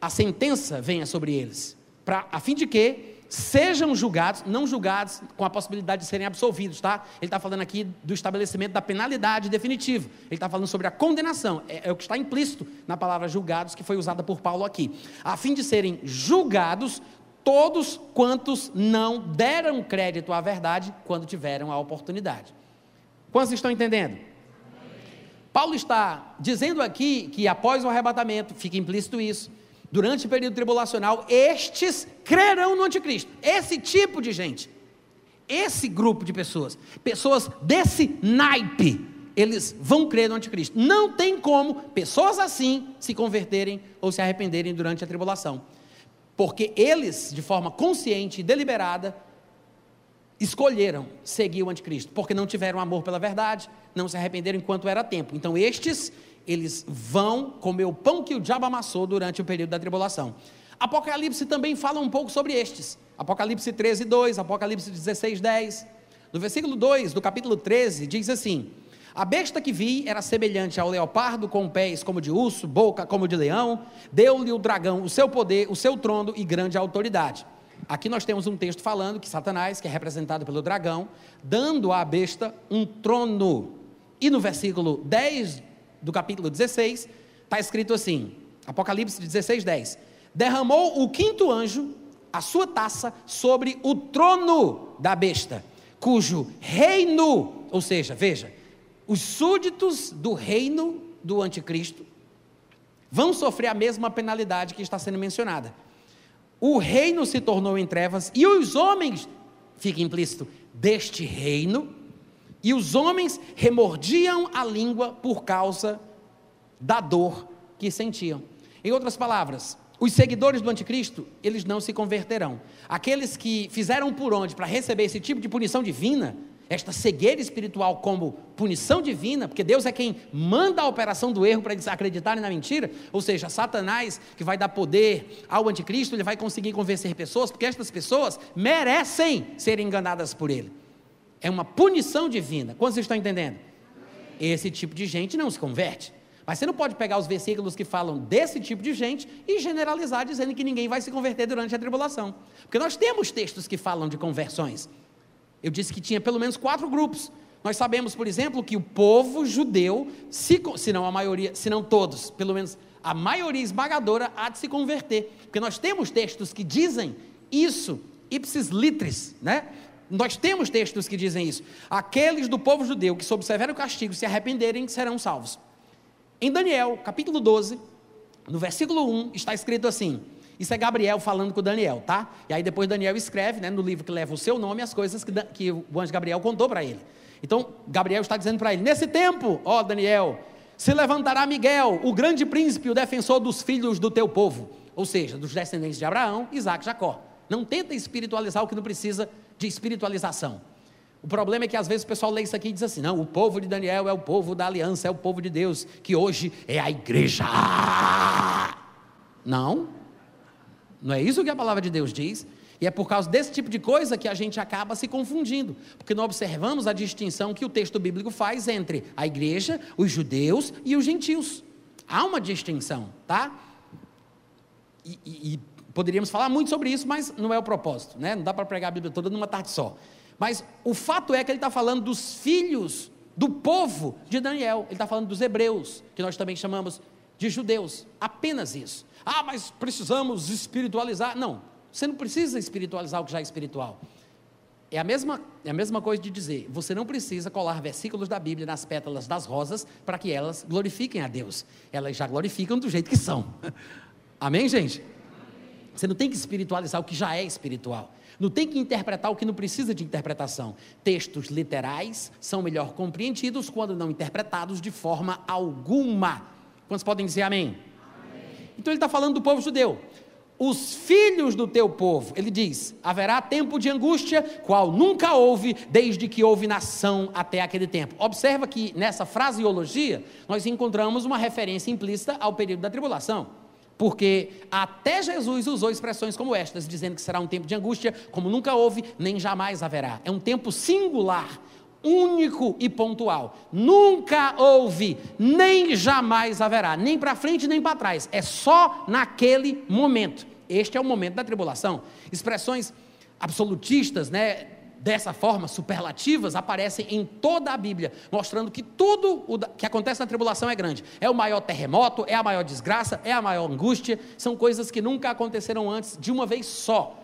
a sentença venha sobre eles, pra, a fim de que sejam julgados, não julgados com a possibilidade de serem absolvidos, tá? Ele está falando aqui do estabelecimento da penalidade definitiva. Ele está falando sobre a condenação. É, é, o que está implícito na palavra julgados que foi usada por Paulo aqui. A fim de serem julgados todos quantos não deram crédito à verdade quando tiveram a oportunidade. Quantos estão entendendo? Paulo está dizendo aqui que após o arrebatamento, fica implícito isso, durante o período tribulacional, estes crerão no anticristo. Esse tipo de gente, esse grupo de pessoas, pessoas desse naipe, eles vão crer no anticristo. Não tem como pessoas assim se converterem ou se arrependerem durante a tribulação. Porque eles, de forma consciente e deliberada, escolheram seguir o anticristo, porque não tiveram amor pela verdade, não se arrependeram enquanto era tempo. Então, estes eles vão comer o pão que o diabo amassou durante o período da tribulação. Apocalipse também fala um pouco sobre estes. Apocalipse 13, 2, Apocalipse 16, 10. No versículo 2 do capítulo 13, diz assim: A besta que vi era semelhante ao leopardo, com pés como de urso, boca como de leão. Deu-lhe o dragão o seu poder, o seu trono e grande autoridade. Aqui nós temos um texto falando que Satanás, que é representado pelo dragão, dando à besta um trono. E no versículo 10 do capítulo 16, está escrito assim: Apocalipse 16, 10. Derramou o quinto anjo a sua taça sobre o trono da besta, cujo reino, ou seja, veja, os súditos do reino do anticristo vão sofrer a mesma penalidade que está sendo mencionada. O reino se tornou em trevas e os homens, fica implícito, deste reino, e os homens remordiam a língua por causa da dor que sentiam. Em outras palavras, os seguidores do anticristo, eles não se converterão. Aqueles que fizeram por onde para receber esse tipo de punição divina, esta cegueira espiritual como punição divina, porque Deus é quem manda a operação do erro para eles acreditarem na mentira, ou seja, Satanás que vai dar poder ao anticristo, ele vai conseguir convencer pessoas, porque estas pessoas merecem ser enganadas por ele. É uma punição divina. Quantos estão entendendo? Esse tipo de gente não se converte. Mas você não pode pegar os versículos que falam desse tipo de gente e generalizar dizendo que ninguém vai se converter durante a tribulação. Porque nós temos textos que falam de conversões. Eu disse que tinha pelo menos quatro grupos. Nós sabemos, por exemplo, que o povo judeu, se, se não a maioria, se não todos, pelo menos a maioria esmagadora, há de se converter. Porque nós temos textos que dizem isso, ipsis litris, né? Nós temos textos que dizem isso. Aqueles do povo judeu que, sob severo castigo, se arrependerem, serão salvos. Em Daniel, capítulo 12, no versículo 1, está escrito assim: Isso é Gabriel falando com Daniel, tá? E aí depois Daniel escreve, né, no livro que leva o seu nome, as coisas que, que o anjo Gabriel contou para ele. Então, Gabriel está dizendo para ele: Nesse tempo, ó Daniel, se levantará Miguel, o grande príncipe, o defensor dos filhos do teu povo, ou seja, dos descendentes de Abraão, Isaac e Jacó. Não tenta espiritualizar o que não precisa de espiritualização. O problema é que às vezes o pessoal lê isso aqui e diz assim: não, o povo de Daniel é o povo da aliança, é o povo de Deus, que hoje é a igreja. Não, não é isso que a palavra de Deus diz. E é por causa desse tipo de coisa que a gente acaba se confundindo, porque não observamos a distinção que o texto bíblico faz entre a igreja, os judeus e os gentios. Há uma distinção, tá? E, e, e poderíamos falar muito sobre isso, mas não é o propósito, né? Não dá para pregar a Bíblia toda numa tarde só. Mas o fato é que ele está falando dos filhos do povo de Daniel. Ele está falando dos hebreus, que nós também chamamos de judeus. Apenas isso. Ah, mas precisamos espiritualizar. Não, você não precisa espiritualizar o que já é espiritual. É a mesma, é a mesma coisa de dizer, você não precisa colar versículos da Bíblia nas pétalas das rosas para que elas glorifiquem a Deus. Elas já glorificam do jeito que são. (laughs) Amém, gente? Você não tem que espiritualizar o que já é espiritual. Não tem que interpretar o que não precisa de interpretação. Textos literais são melhor compreendidos quando não interpretados de forma alguma. Quantos podem dizer amém? amém. Então ele está falando do povo judeu. Os filhos do teu povo, ele diz: haverá tempo de angústia, qual nunca houve, desde que houve nação até aquele tempo. Observa que nessa fraseologia nós encontramos uma referência implícita ao período da tribulação. Porque até Jesus usou expressões como estas, dizendo que será um tempo de angústia, como nunca houve, nem jamais haverá. É um tempo singular, único e pontual. Nunca houve, nem jamais haverá, nem para frente nem para trás. É só naquele momento. Este é o momento da tribulação. Expressões absolutistas, né? Dessa forma, superlativas, aparecem em toda a Bíblia, mostrando que tudo o que acontece na tribulação é grande. É o maior terremoto, é a maior desgraça, é a maior angústia, são coisas que nunca aconteceram antes de uma vez só.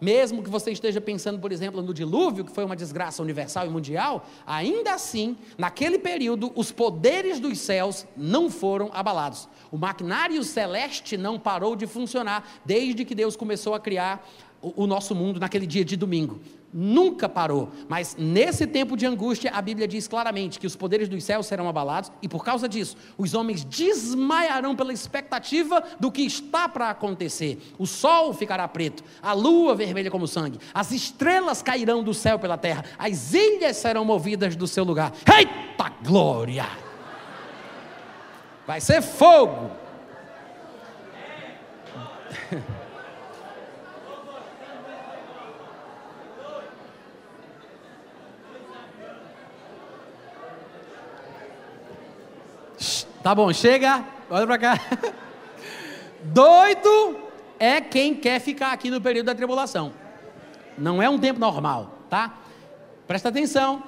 Mesmo que você esteja pensando, por exemplo, no dilúvio, que foi uma desgraça universal e mundial, ainda assim, naquele período, os poderes dos céus não foram abalados. O maquinário celeste não parou de funcionar desde que Deus começou a criar o, nosso mundo naquele dia de domingo. Nunca parou. Mas nesse tempo de angústia, a Bíblia diz claramente que os poderes dos céus serão abalados, e por causa disso, os homens desmaiarão pela expectativa do que está para acontecer. O sol ficará preto, a lua vermelha como sangue, as estrelas cairão do céu pela terra, as ilhas serão movidas do seu lugar. Eita glória! Vai ser fogo! Tá bom, chega, olha para cá. (laughs) Doido é quem quer ficar aqui no período da tribulação. Não é um tempo normal, tá? Presta atenção.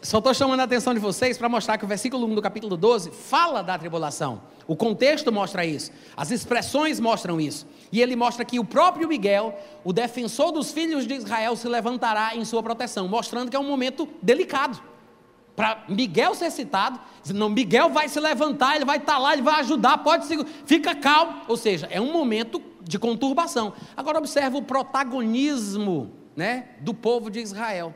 Só estou chamando a atenção de vocês para mostrar que o versículo 1 do capítulo 12 fala da tribulação. O contexto mostra isso, as expressões mostram isso. E ele mostra que o próprio Miguel, o defensor dos filhos de Israel, se levantará em sua proteção, mostrando que é um momento delicado. Para Miguel ser citado, não, Miguel vai se levantar, ele vai estar tá lá, ele vai ajudar, pode se, fica calmo. Ou seja, é um momento de conturbação. Agora observa o protagonismo né, do povo de Israel.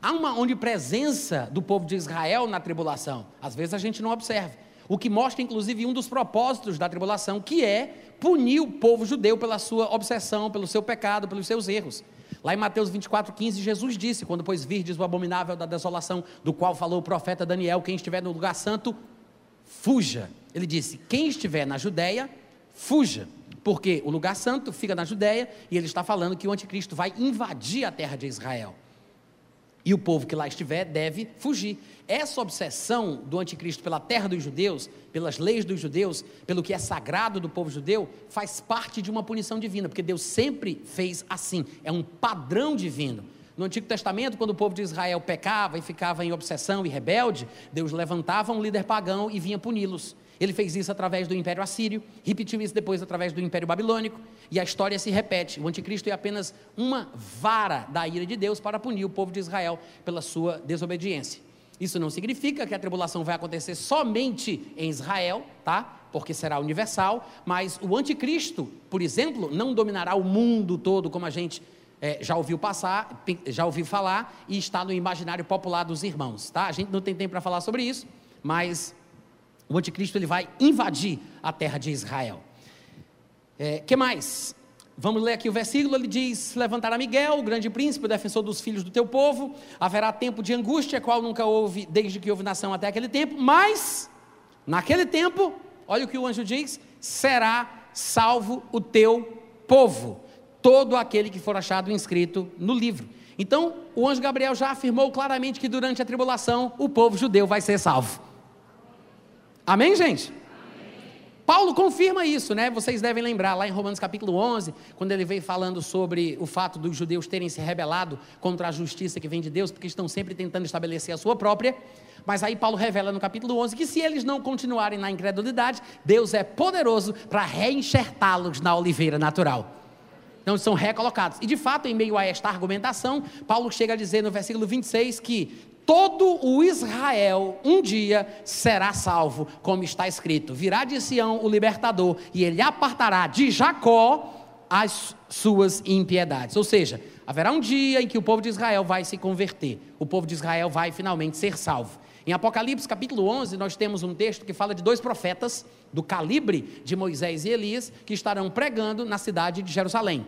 Há uma onipresença do povo de Israel na tribulação. Às vezes a gente não observa. O que mostra, inclusive, um dos propósitos da tribulação, que é punir o povo judeu pela sua obsessão, pelo seu pecado, pelos seus erros. Lá em Mateus 24, 15, Jesus disse: Quando, pois, virdes o abominável da desolação, do qual falou o profeta Daniel, quem estiver no lugar santo, fuja. Ele disse: Quem estiver na Judéia, fuja. Porque o lugar santo fica na Judéia e ele está falando que o anticristo vai invadir a terra de Israel. E o povo que lá estiver deve fugir. Essa obsessão do anticristo pela terra dos judeus, pelas leis dos judeus, pelo que é sagrado do povo judeu, faz parte de uma punição divina, porque Deus sempre fez assim, é um padrão divino. No Antigo Testamento, quando o povo de Israel pecava e ficava em obsessão e rebelde, Deus levantava um líder pagão e vinha puni-los. Ele fez isso através do Império Assírio, repetiu isso depois através do Império Babilônico, e a história se repete. O anticristo é apenas uma vara da ira de Deus para punir o povo de Israel pela sua desobediência. Isso não significa que a tribulação vai acontecer somente em Israel, tá? Porque será universal, mas o anticristo, por exemplo, não dominará o mundo todo como a gente é, já ouviu passar, já ouviu falar e está no imaginário popular dos irmãos, tá? A gente não tem tempo para falar sobre isso, mas o anticristo ele vai invadir a terra de Israel. É, que mais? Vamos ler aqui o versículo, ele diz: Levantará Miguel, o grande príncipe, o defensor dos filhos do teu povo. Haverá tempo de angústia, qual nunca houve, desde que houve nação até aquele tempo. Mas, naquele tempo, olha o que o anjo diz: será salvo o teu povo, todo aquele que for achado inscrito no livro. Então, o anjo Gabriel já afirmou claramente que durante a tribulação o povo judeu vai ser salvo. Amém, gente? Paulo confirma isso, né? Vocês devem lembrar lá em Romanos capítulo 11, quando ele veio falando sobre o fato dos judeus terem se rebelado contra a justiça que vem de Deus, porque estão sempre tentando estabelecer a sua própria. Mas aí Paulo revela no capítulo 11 que se eles não continuarem na incredulidade, Deus é poderoso para reenxertá-los na oliveira natural. Então são recolocados. E de fato, em meio a esta argumentação, Paulo chega a dizer no versículo 26 que todo o Israel um dia será salvo, como está escrito: virá de Sião o libertador, e ele apartará de Jacó as suas impiedades. Ou seja, haverá um dia em que o povo de Israel vai se converter, o povo de Israel vai finalmente ser salvo. Em Apocalipse capítulo 11, nós temos um texto que fala de dois profetas, do calibre de Moisés e Elias, que estarão pregando na cidade de Jerusalém.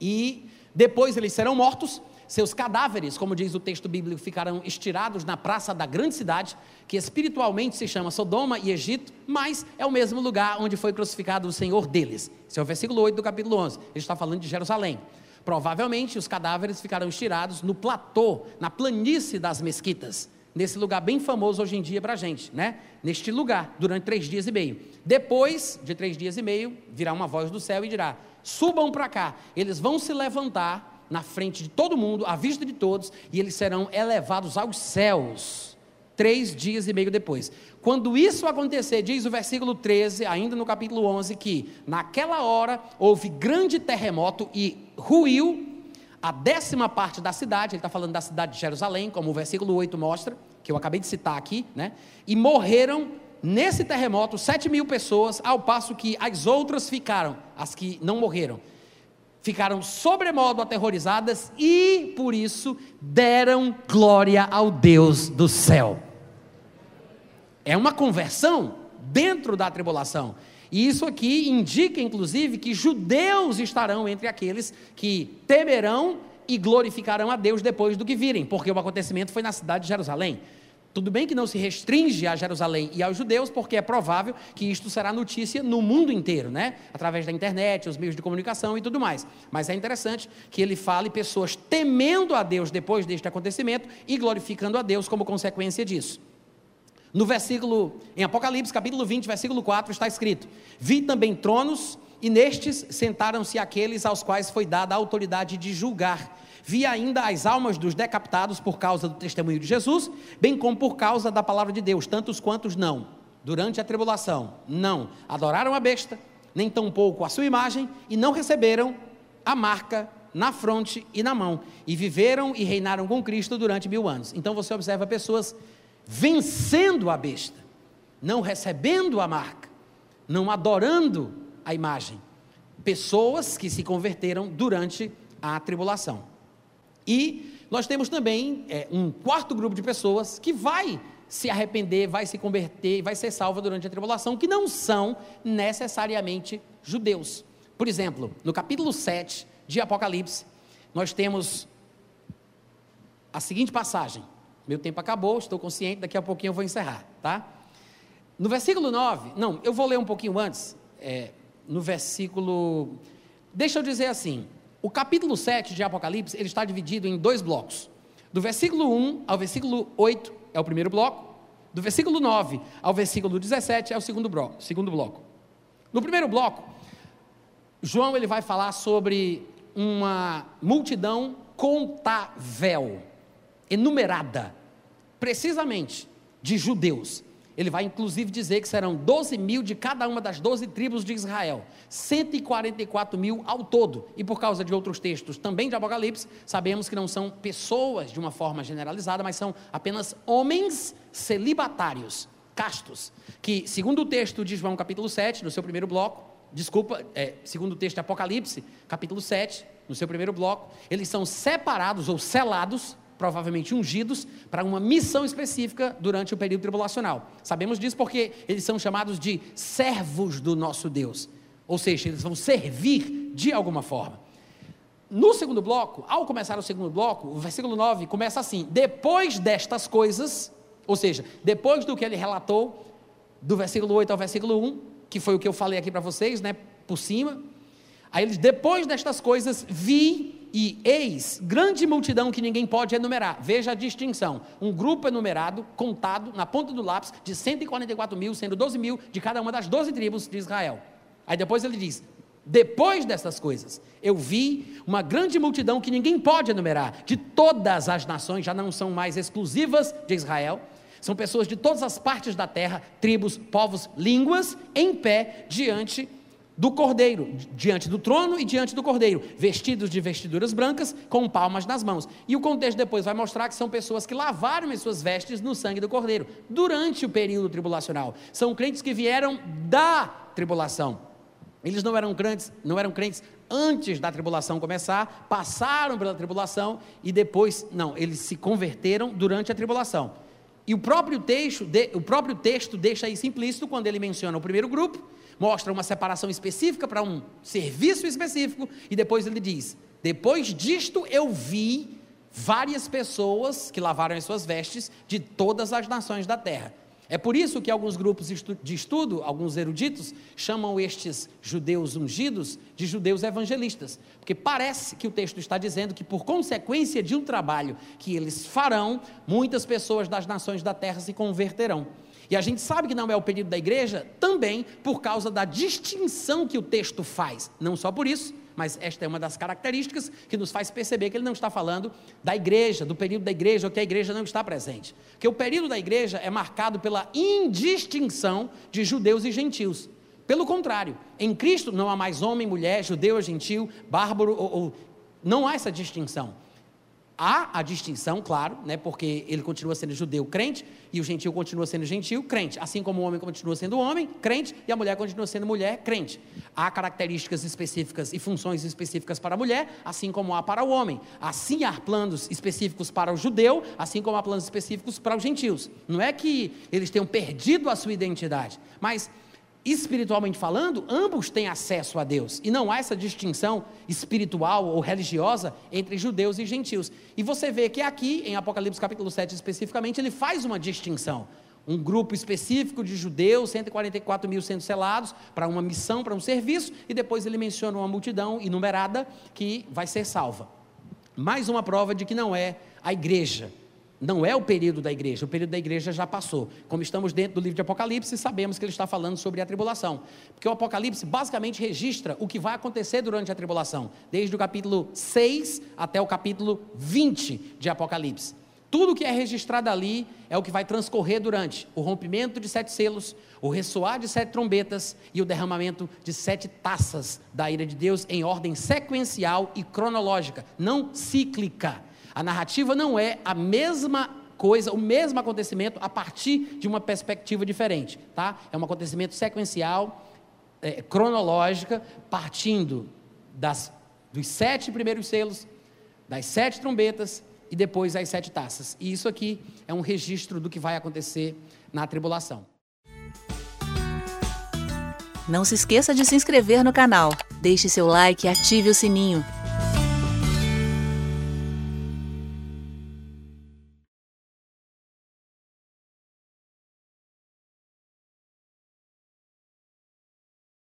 E depois eles serão mortos, seus cadáveres, como diz o texto bíblico, ficarão estirados na praça da grande cidade, que espiritualmente se chama Sodoma e Egito, mas é o mesmo lugar onde foi crucificado o Senhor deles. Esse é o versículo 8 do capítulo 11. Ele está falando de Jerusalém. Provavelmente os cadáveres ficarão estirados no platô, na planície das mesquitas, nesse lugar bem famoso hoje em dia para a gente, né? Neste lugar, durante três dias e meio. Depois de três dias e meio, virá uma voz do céu e dirá: subam para cá. Eles vão se levantar na frente de todo mundo, à vista de todos, e eles serão elevados aos céus, três dias e meio depois. Quando isso acontecer, diz o versículo 13, ainda no capítulo 11, que naquela hora houve grande terremoto e ruiu a décima parte da cidade, ele está falando da cidade de Jerusalém, como o versículo 8 mostra, que eu acabei de citar aqui, né? E morreram nesse terremoto sete mil pessoas, ao passo que as outras ficaram, as que não morreram, ficaram sobremodo aterrorizadas e, por isso, deram glória ao Deus do céu. É uma conversão dentro da tribulação. E isso aqui indica, inclusive, que judeus estarão entre aqueles que temerão e glorificarão a Deus depois do que virem, porque o acontecimento foi na cidade de Jerusalém. Tudo bem que não se restringe a Jerusalém e aos judeus, porque é provável que isto será notícia no mundo inteiro, né? Através da internet, os meios de comunicação e tudo mais. Mas é interessante que ele fale pessoas temendo a Deus depois deste acontecimento e glorificando a Deus como consequência disso. No versículo, em Apocalipse, capítulo 20, versículo 4, está escrito: Vi também tronos, e nestes sentaram-se aqueles aos quais foi dada a autoridade de julgar. Vi ainda as almas dos decapitados por causa do testemunho de Jesus, bem como por causa da palavra de Deus, tantos quantos não, durante a tribulação, não adoraram a besta, nem tampouco a sua imagem, e não receberam a marca na fronte e na mão, e viveram e reinaram com Cristo durante mil anos. Então você observa pessoas vencendo a besta, não recebendo a marca, não adorando a imagem. Pessoas que se converteram durante a tribulação. E nós temos também é, um quarto grupo de pessoas que vai se arrepender, vai se converter, vai ser salva durante a tribulação, que não são necessariamente judeus. Por exemplo, no capítulo 7 de Apocalipse, nós temos a seguinte passagem. Meu tempo acabou, estou consciente, daqui a pouquinho eu vou encerrar, tá? No versículo 9, não, eu vou ler um pouquinho antes, é, no versículo. Deixa eu dizer assim: o capítulo 7 de Apocalipse ele está dividido em dois blocos. Do versículo 1 ao versículo 8 é o primeiro bloco, do versículo 9 ao versículo 17 é o segundo bloco. Segundo bloco. No primeiro bloco, João ele vai falar sobre uma multidão contável enumerada, precisamente, de judeus. Ele vai inclusive dizer que serão 12 mil de cada uma das 12 tribos de Israel, 144 mil ao todo. E por causa de outros textos também de Apocalipse, sabemos que não são pessoas de uma forma generalizada, mas são apenas homens celibatários, castos, que, segundo o texto de João capítulo 7, no seu primeiro bloco, desculpa, é, segundo o texto de Apocalipse, capítulo 7, no seu primeiro bloco, eles são separados ou selados provavelmente ungidos, para uma missão específica durante o período tribulacional. Sabemos disso porque eles são chamados de servos do nosso Deus, ou seja, eles vão servir de alguma forma. No segundo bloco, ao começar o segundo bloco, o versículo 9 começa assim: depois destas coisas, ou seja, depois do que ele relatou, do versículo 8 ao versículo 1, que foi o que eu falei aqui para vocês, né, por cima. Aí eles, depois destas coisas, vi e eis grande multidão que ninguém pode enumerar. Veja a distinção: um grupo enumerado, contado na ponta do lápis, de 144 mil, sendo 12 mil de cada uma das 12 tribos de Israel. Aí depois ele diz: depois dessas coisas, eu vi uma grande multidão que ninguém pode enumerar, de todas as nações, já não são mais exclusivas de Israel, são pessoas de todas as partes da terra, tribos, povos, línguas, em pé diante do cordeiro, diante do trono e diante do cordeiro, vestidos de vestiduras brancas, com palmas nas mãos. E o contexto depois vai mostrar que são pessoas que lavaram as suas vestes no sangue do cordeiro, durante o período tribulacional. São crentes que vieram da tribulação. Eles não eram crentes, não eram crentes antes da tribulação começar, passaram pela tribulação e depois, não, eles se converteram durante a tribulação. E o próprio texto, o próprio texto deixa isso implícito quando ele menciona o primeiro grupo mostra uma separação específica para um serviço específico, e depois ele diz: Depois disto eu vi várias pessoas que lavaram as suas vestes de todas as nações da terra. É por isso que alguns grupos de estudo, alguns eruditos, chamam estes judeus ungidos de judeus evangelistas, porque parece que o texto está dizendo que, por consequência de um trabalho que eles farão, muitas pessoas das nações da terra se converterão. E a gente sabe que não é o período da igreja também por causa da distinção que o texto faz. Não só por isso, mas esta é uma das características que nos faz perceber que ele não está falando da igreja, do período da igreja, ou que a igreja não está presente. Porque o período da igreja é marcado pela indistinção de judeus e gentios. Pelo contrário, em Cristo não há mais homem, mulher, judeu ou gentil, bárbaro ou, ou não há essa distinção. Há a distinção, claro, né, porque ele continua sendo judeu crente e o gentil continua sendo gentil crente, assim como o homem continua sendo homem crente e a mulher continua sendo mulher crente. Há características específicas e funções específicas para a mulher, assim como há para o homem. Assim há planos específicos para o judeu, assim como há planos específicos para os gentios. Não é que eles tenham perdido a sua identidade, mas espiritualmente falando, ambos têm acesso a Deus. E não há essa distinção espiritual ou religiosa entre judeus e gentios. E você vê que aqui, em Apocalipse capítulo 7 especificamente, ele faz uma distinção. Um grupo específico de judeus, 144 mil sendo selados, para uma missão, para um serviço, e depois ele menciona uma multidão inumerada que vai ser salva. Mais uma prova de que não é a igreja Não é o período da igreja, o período da igreja já passou. Como estamos dentro do livro de Apocalipse, sabemos que ele está falando sobre a tribulação. Porque o Apocalipse basicamente registra o que vai acontecer durante a tribulação, desde o capítulo 6 até o capítulo 20 de Apocalipse. Tudo que é registrado ali é o que vai transcorrer durante o rompimento de sete selos, o ressoar de sete trombetas e o derramamento de sete taças da ira de Deus em ordem sequencial e cronológica, não cíclica. A narrativa não é a mesma coisa, o mesmo acontecimento a partir de uma perspectiva diferente, tá? É um acontecimento sequencial, é, cronológica, partindo das, dos sete primeiros selos, das sete trombetas e depois as sete taças. E isso aqui é um registro do que vai acontecer na tribulação. Não se esqueça de se inscrever no canal, deixe seu like e ative o sininho.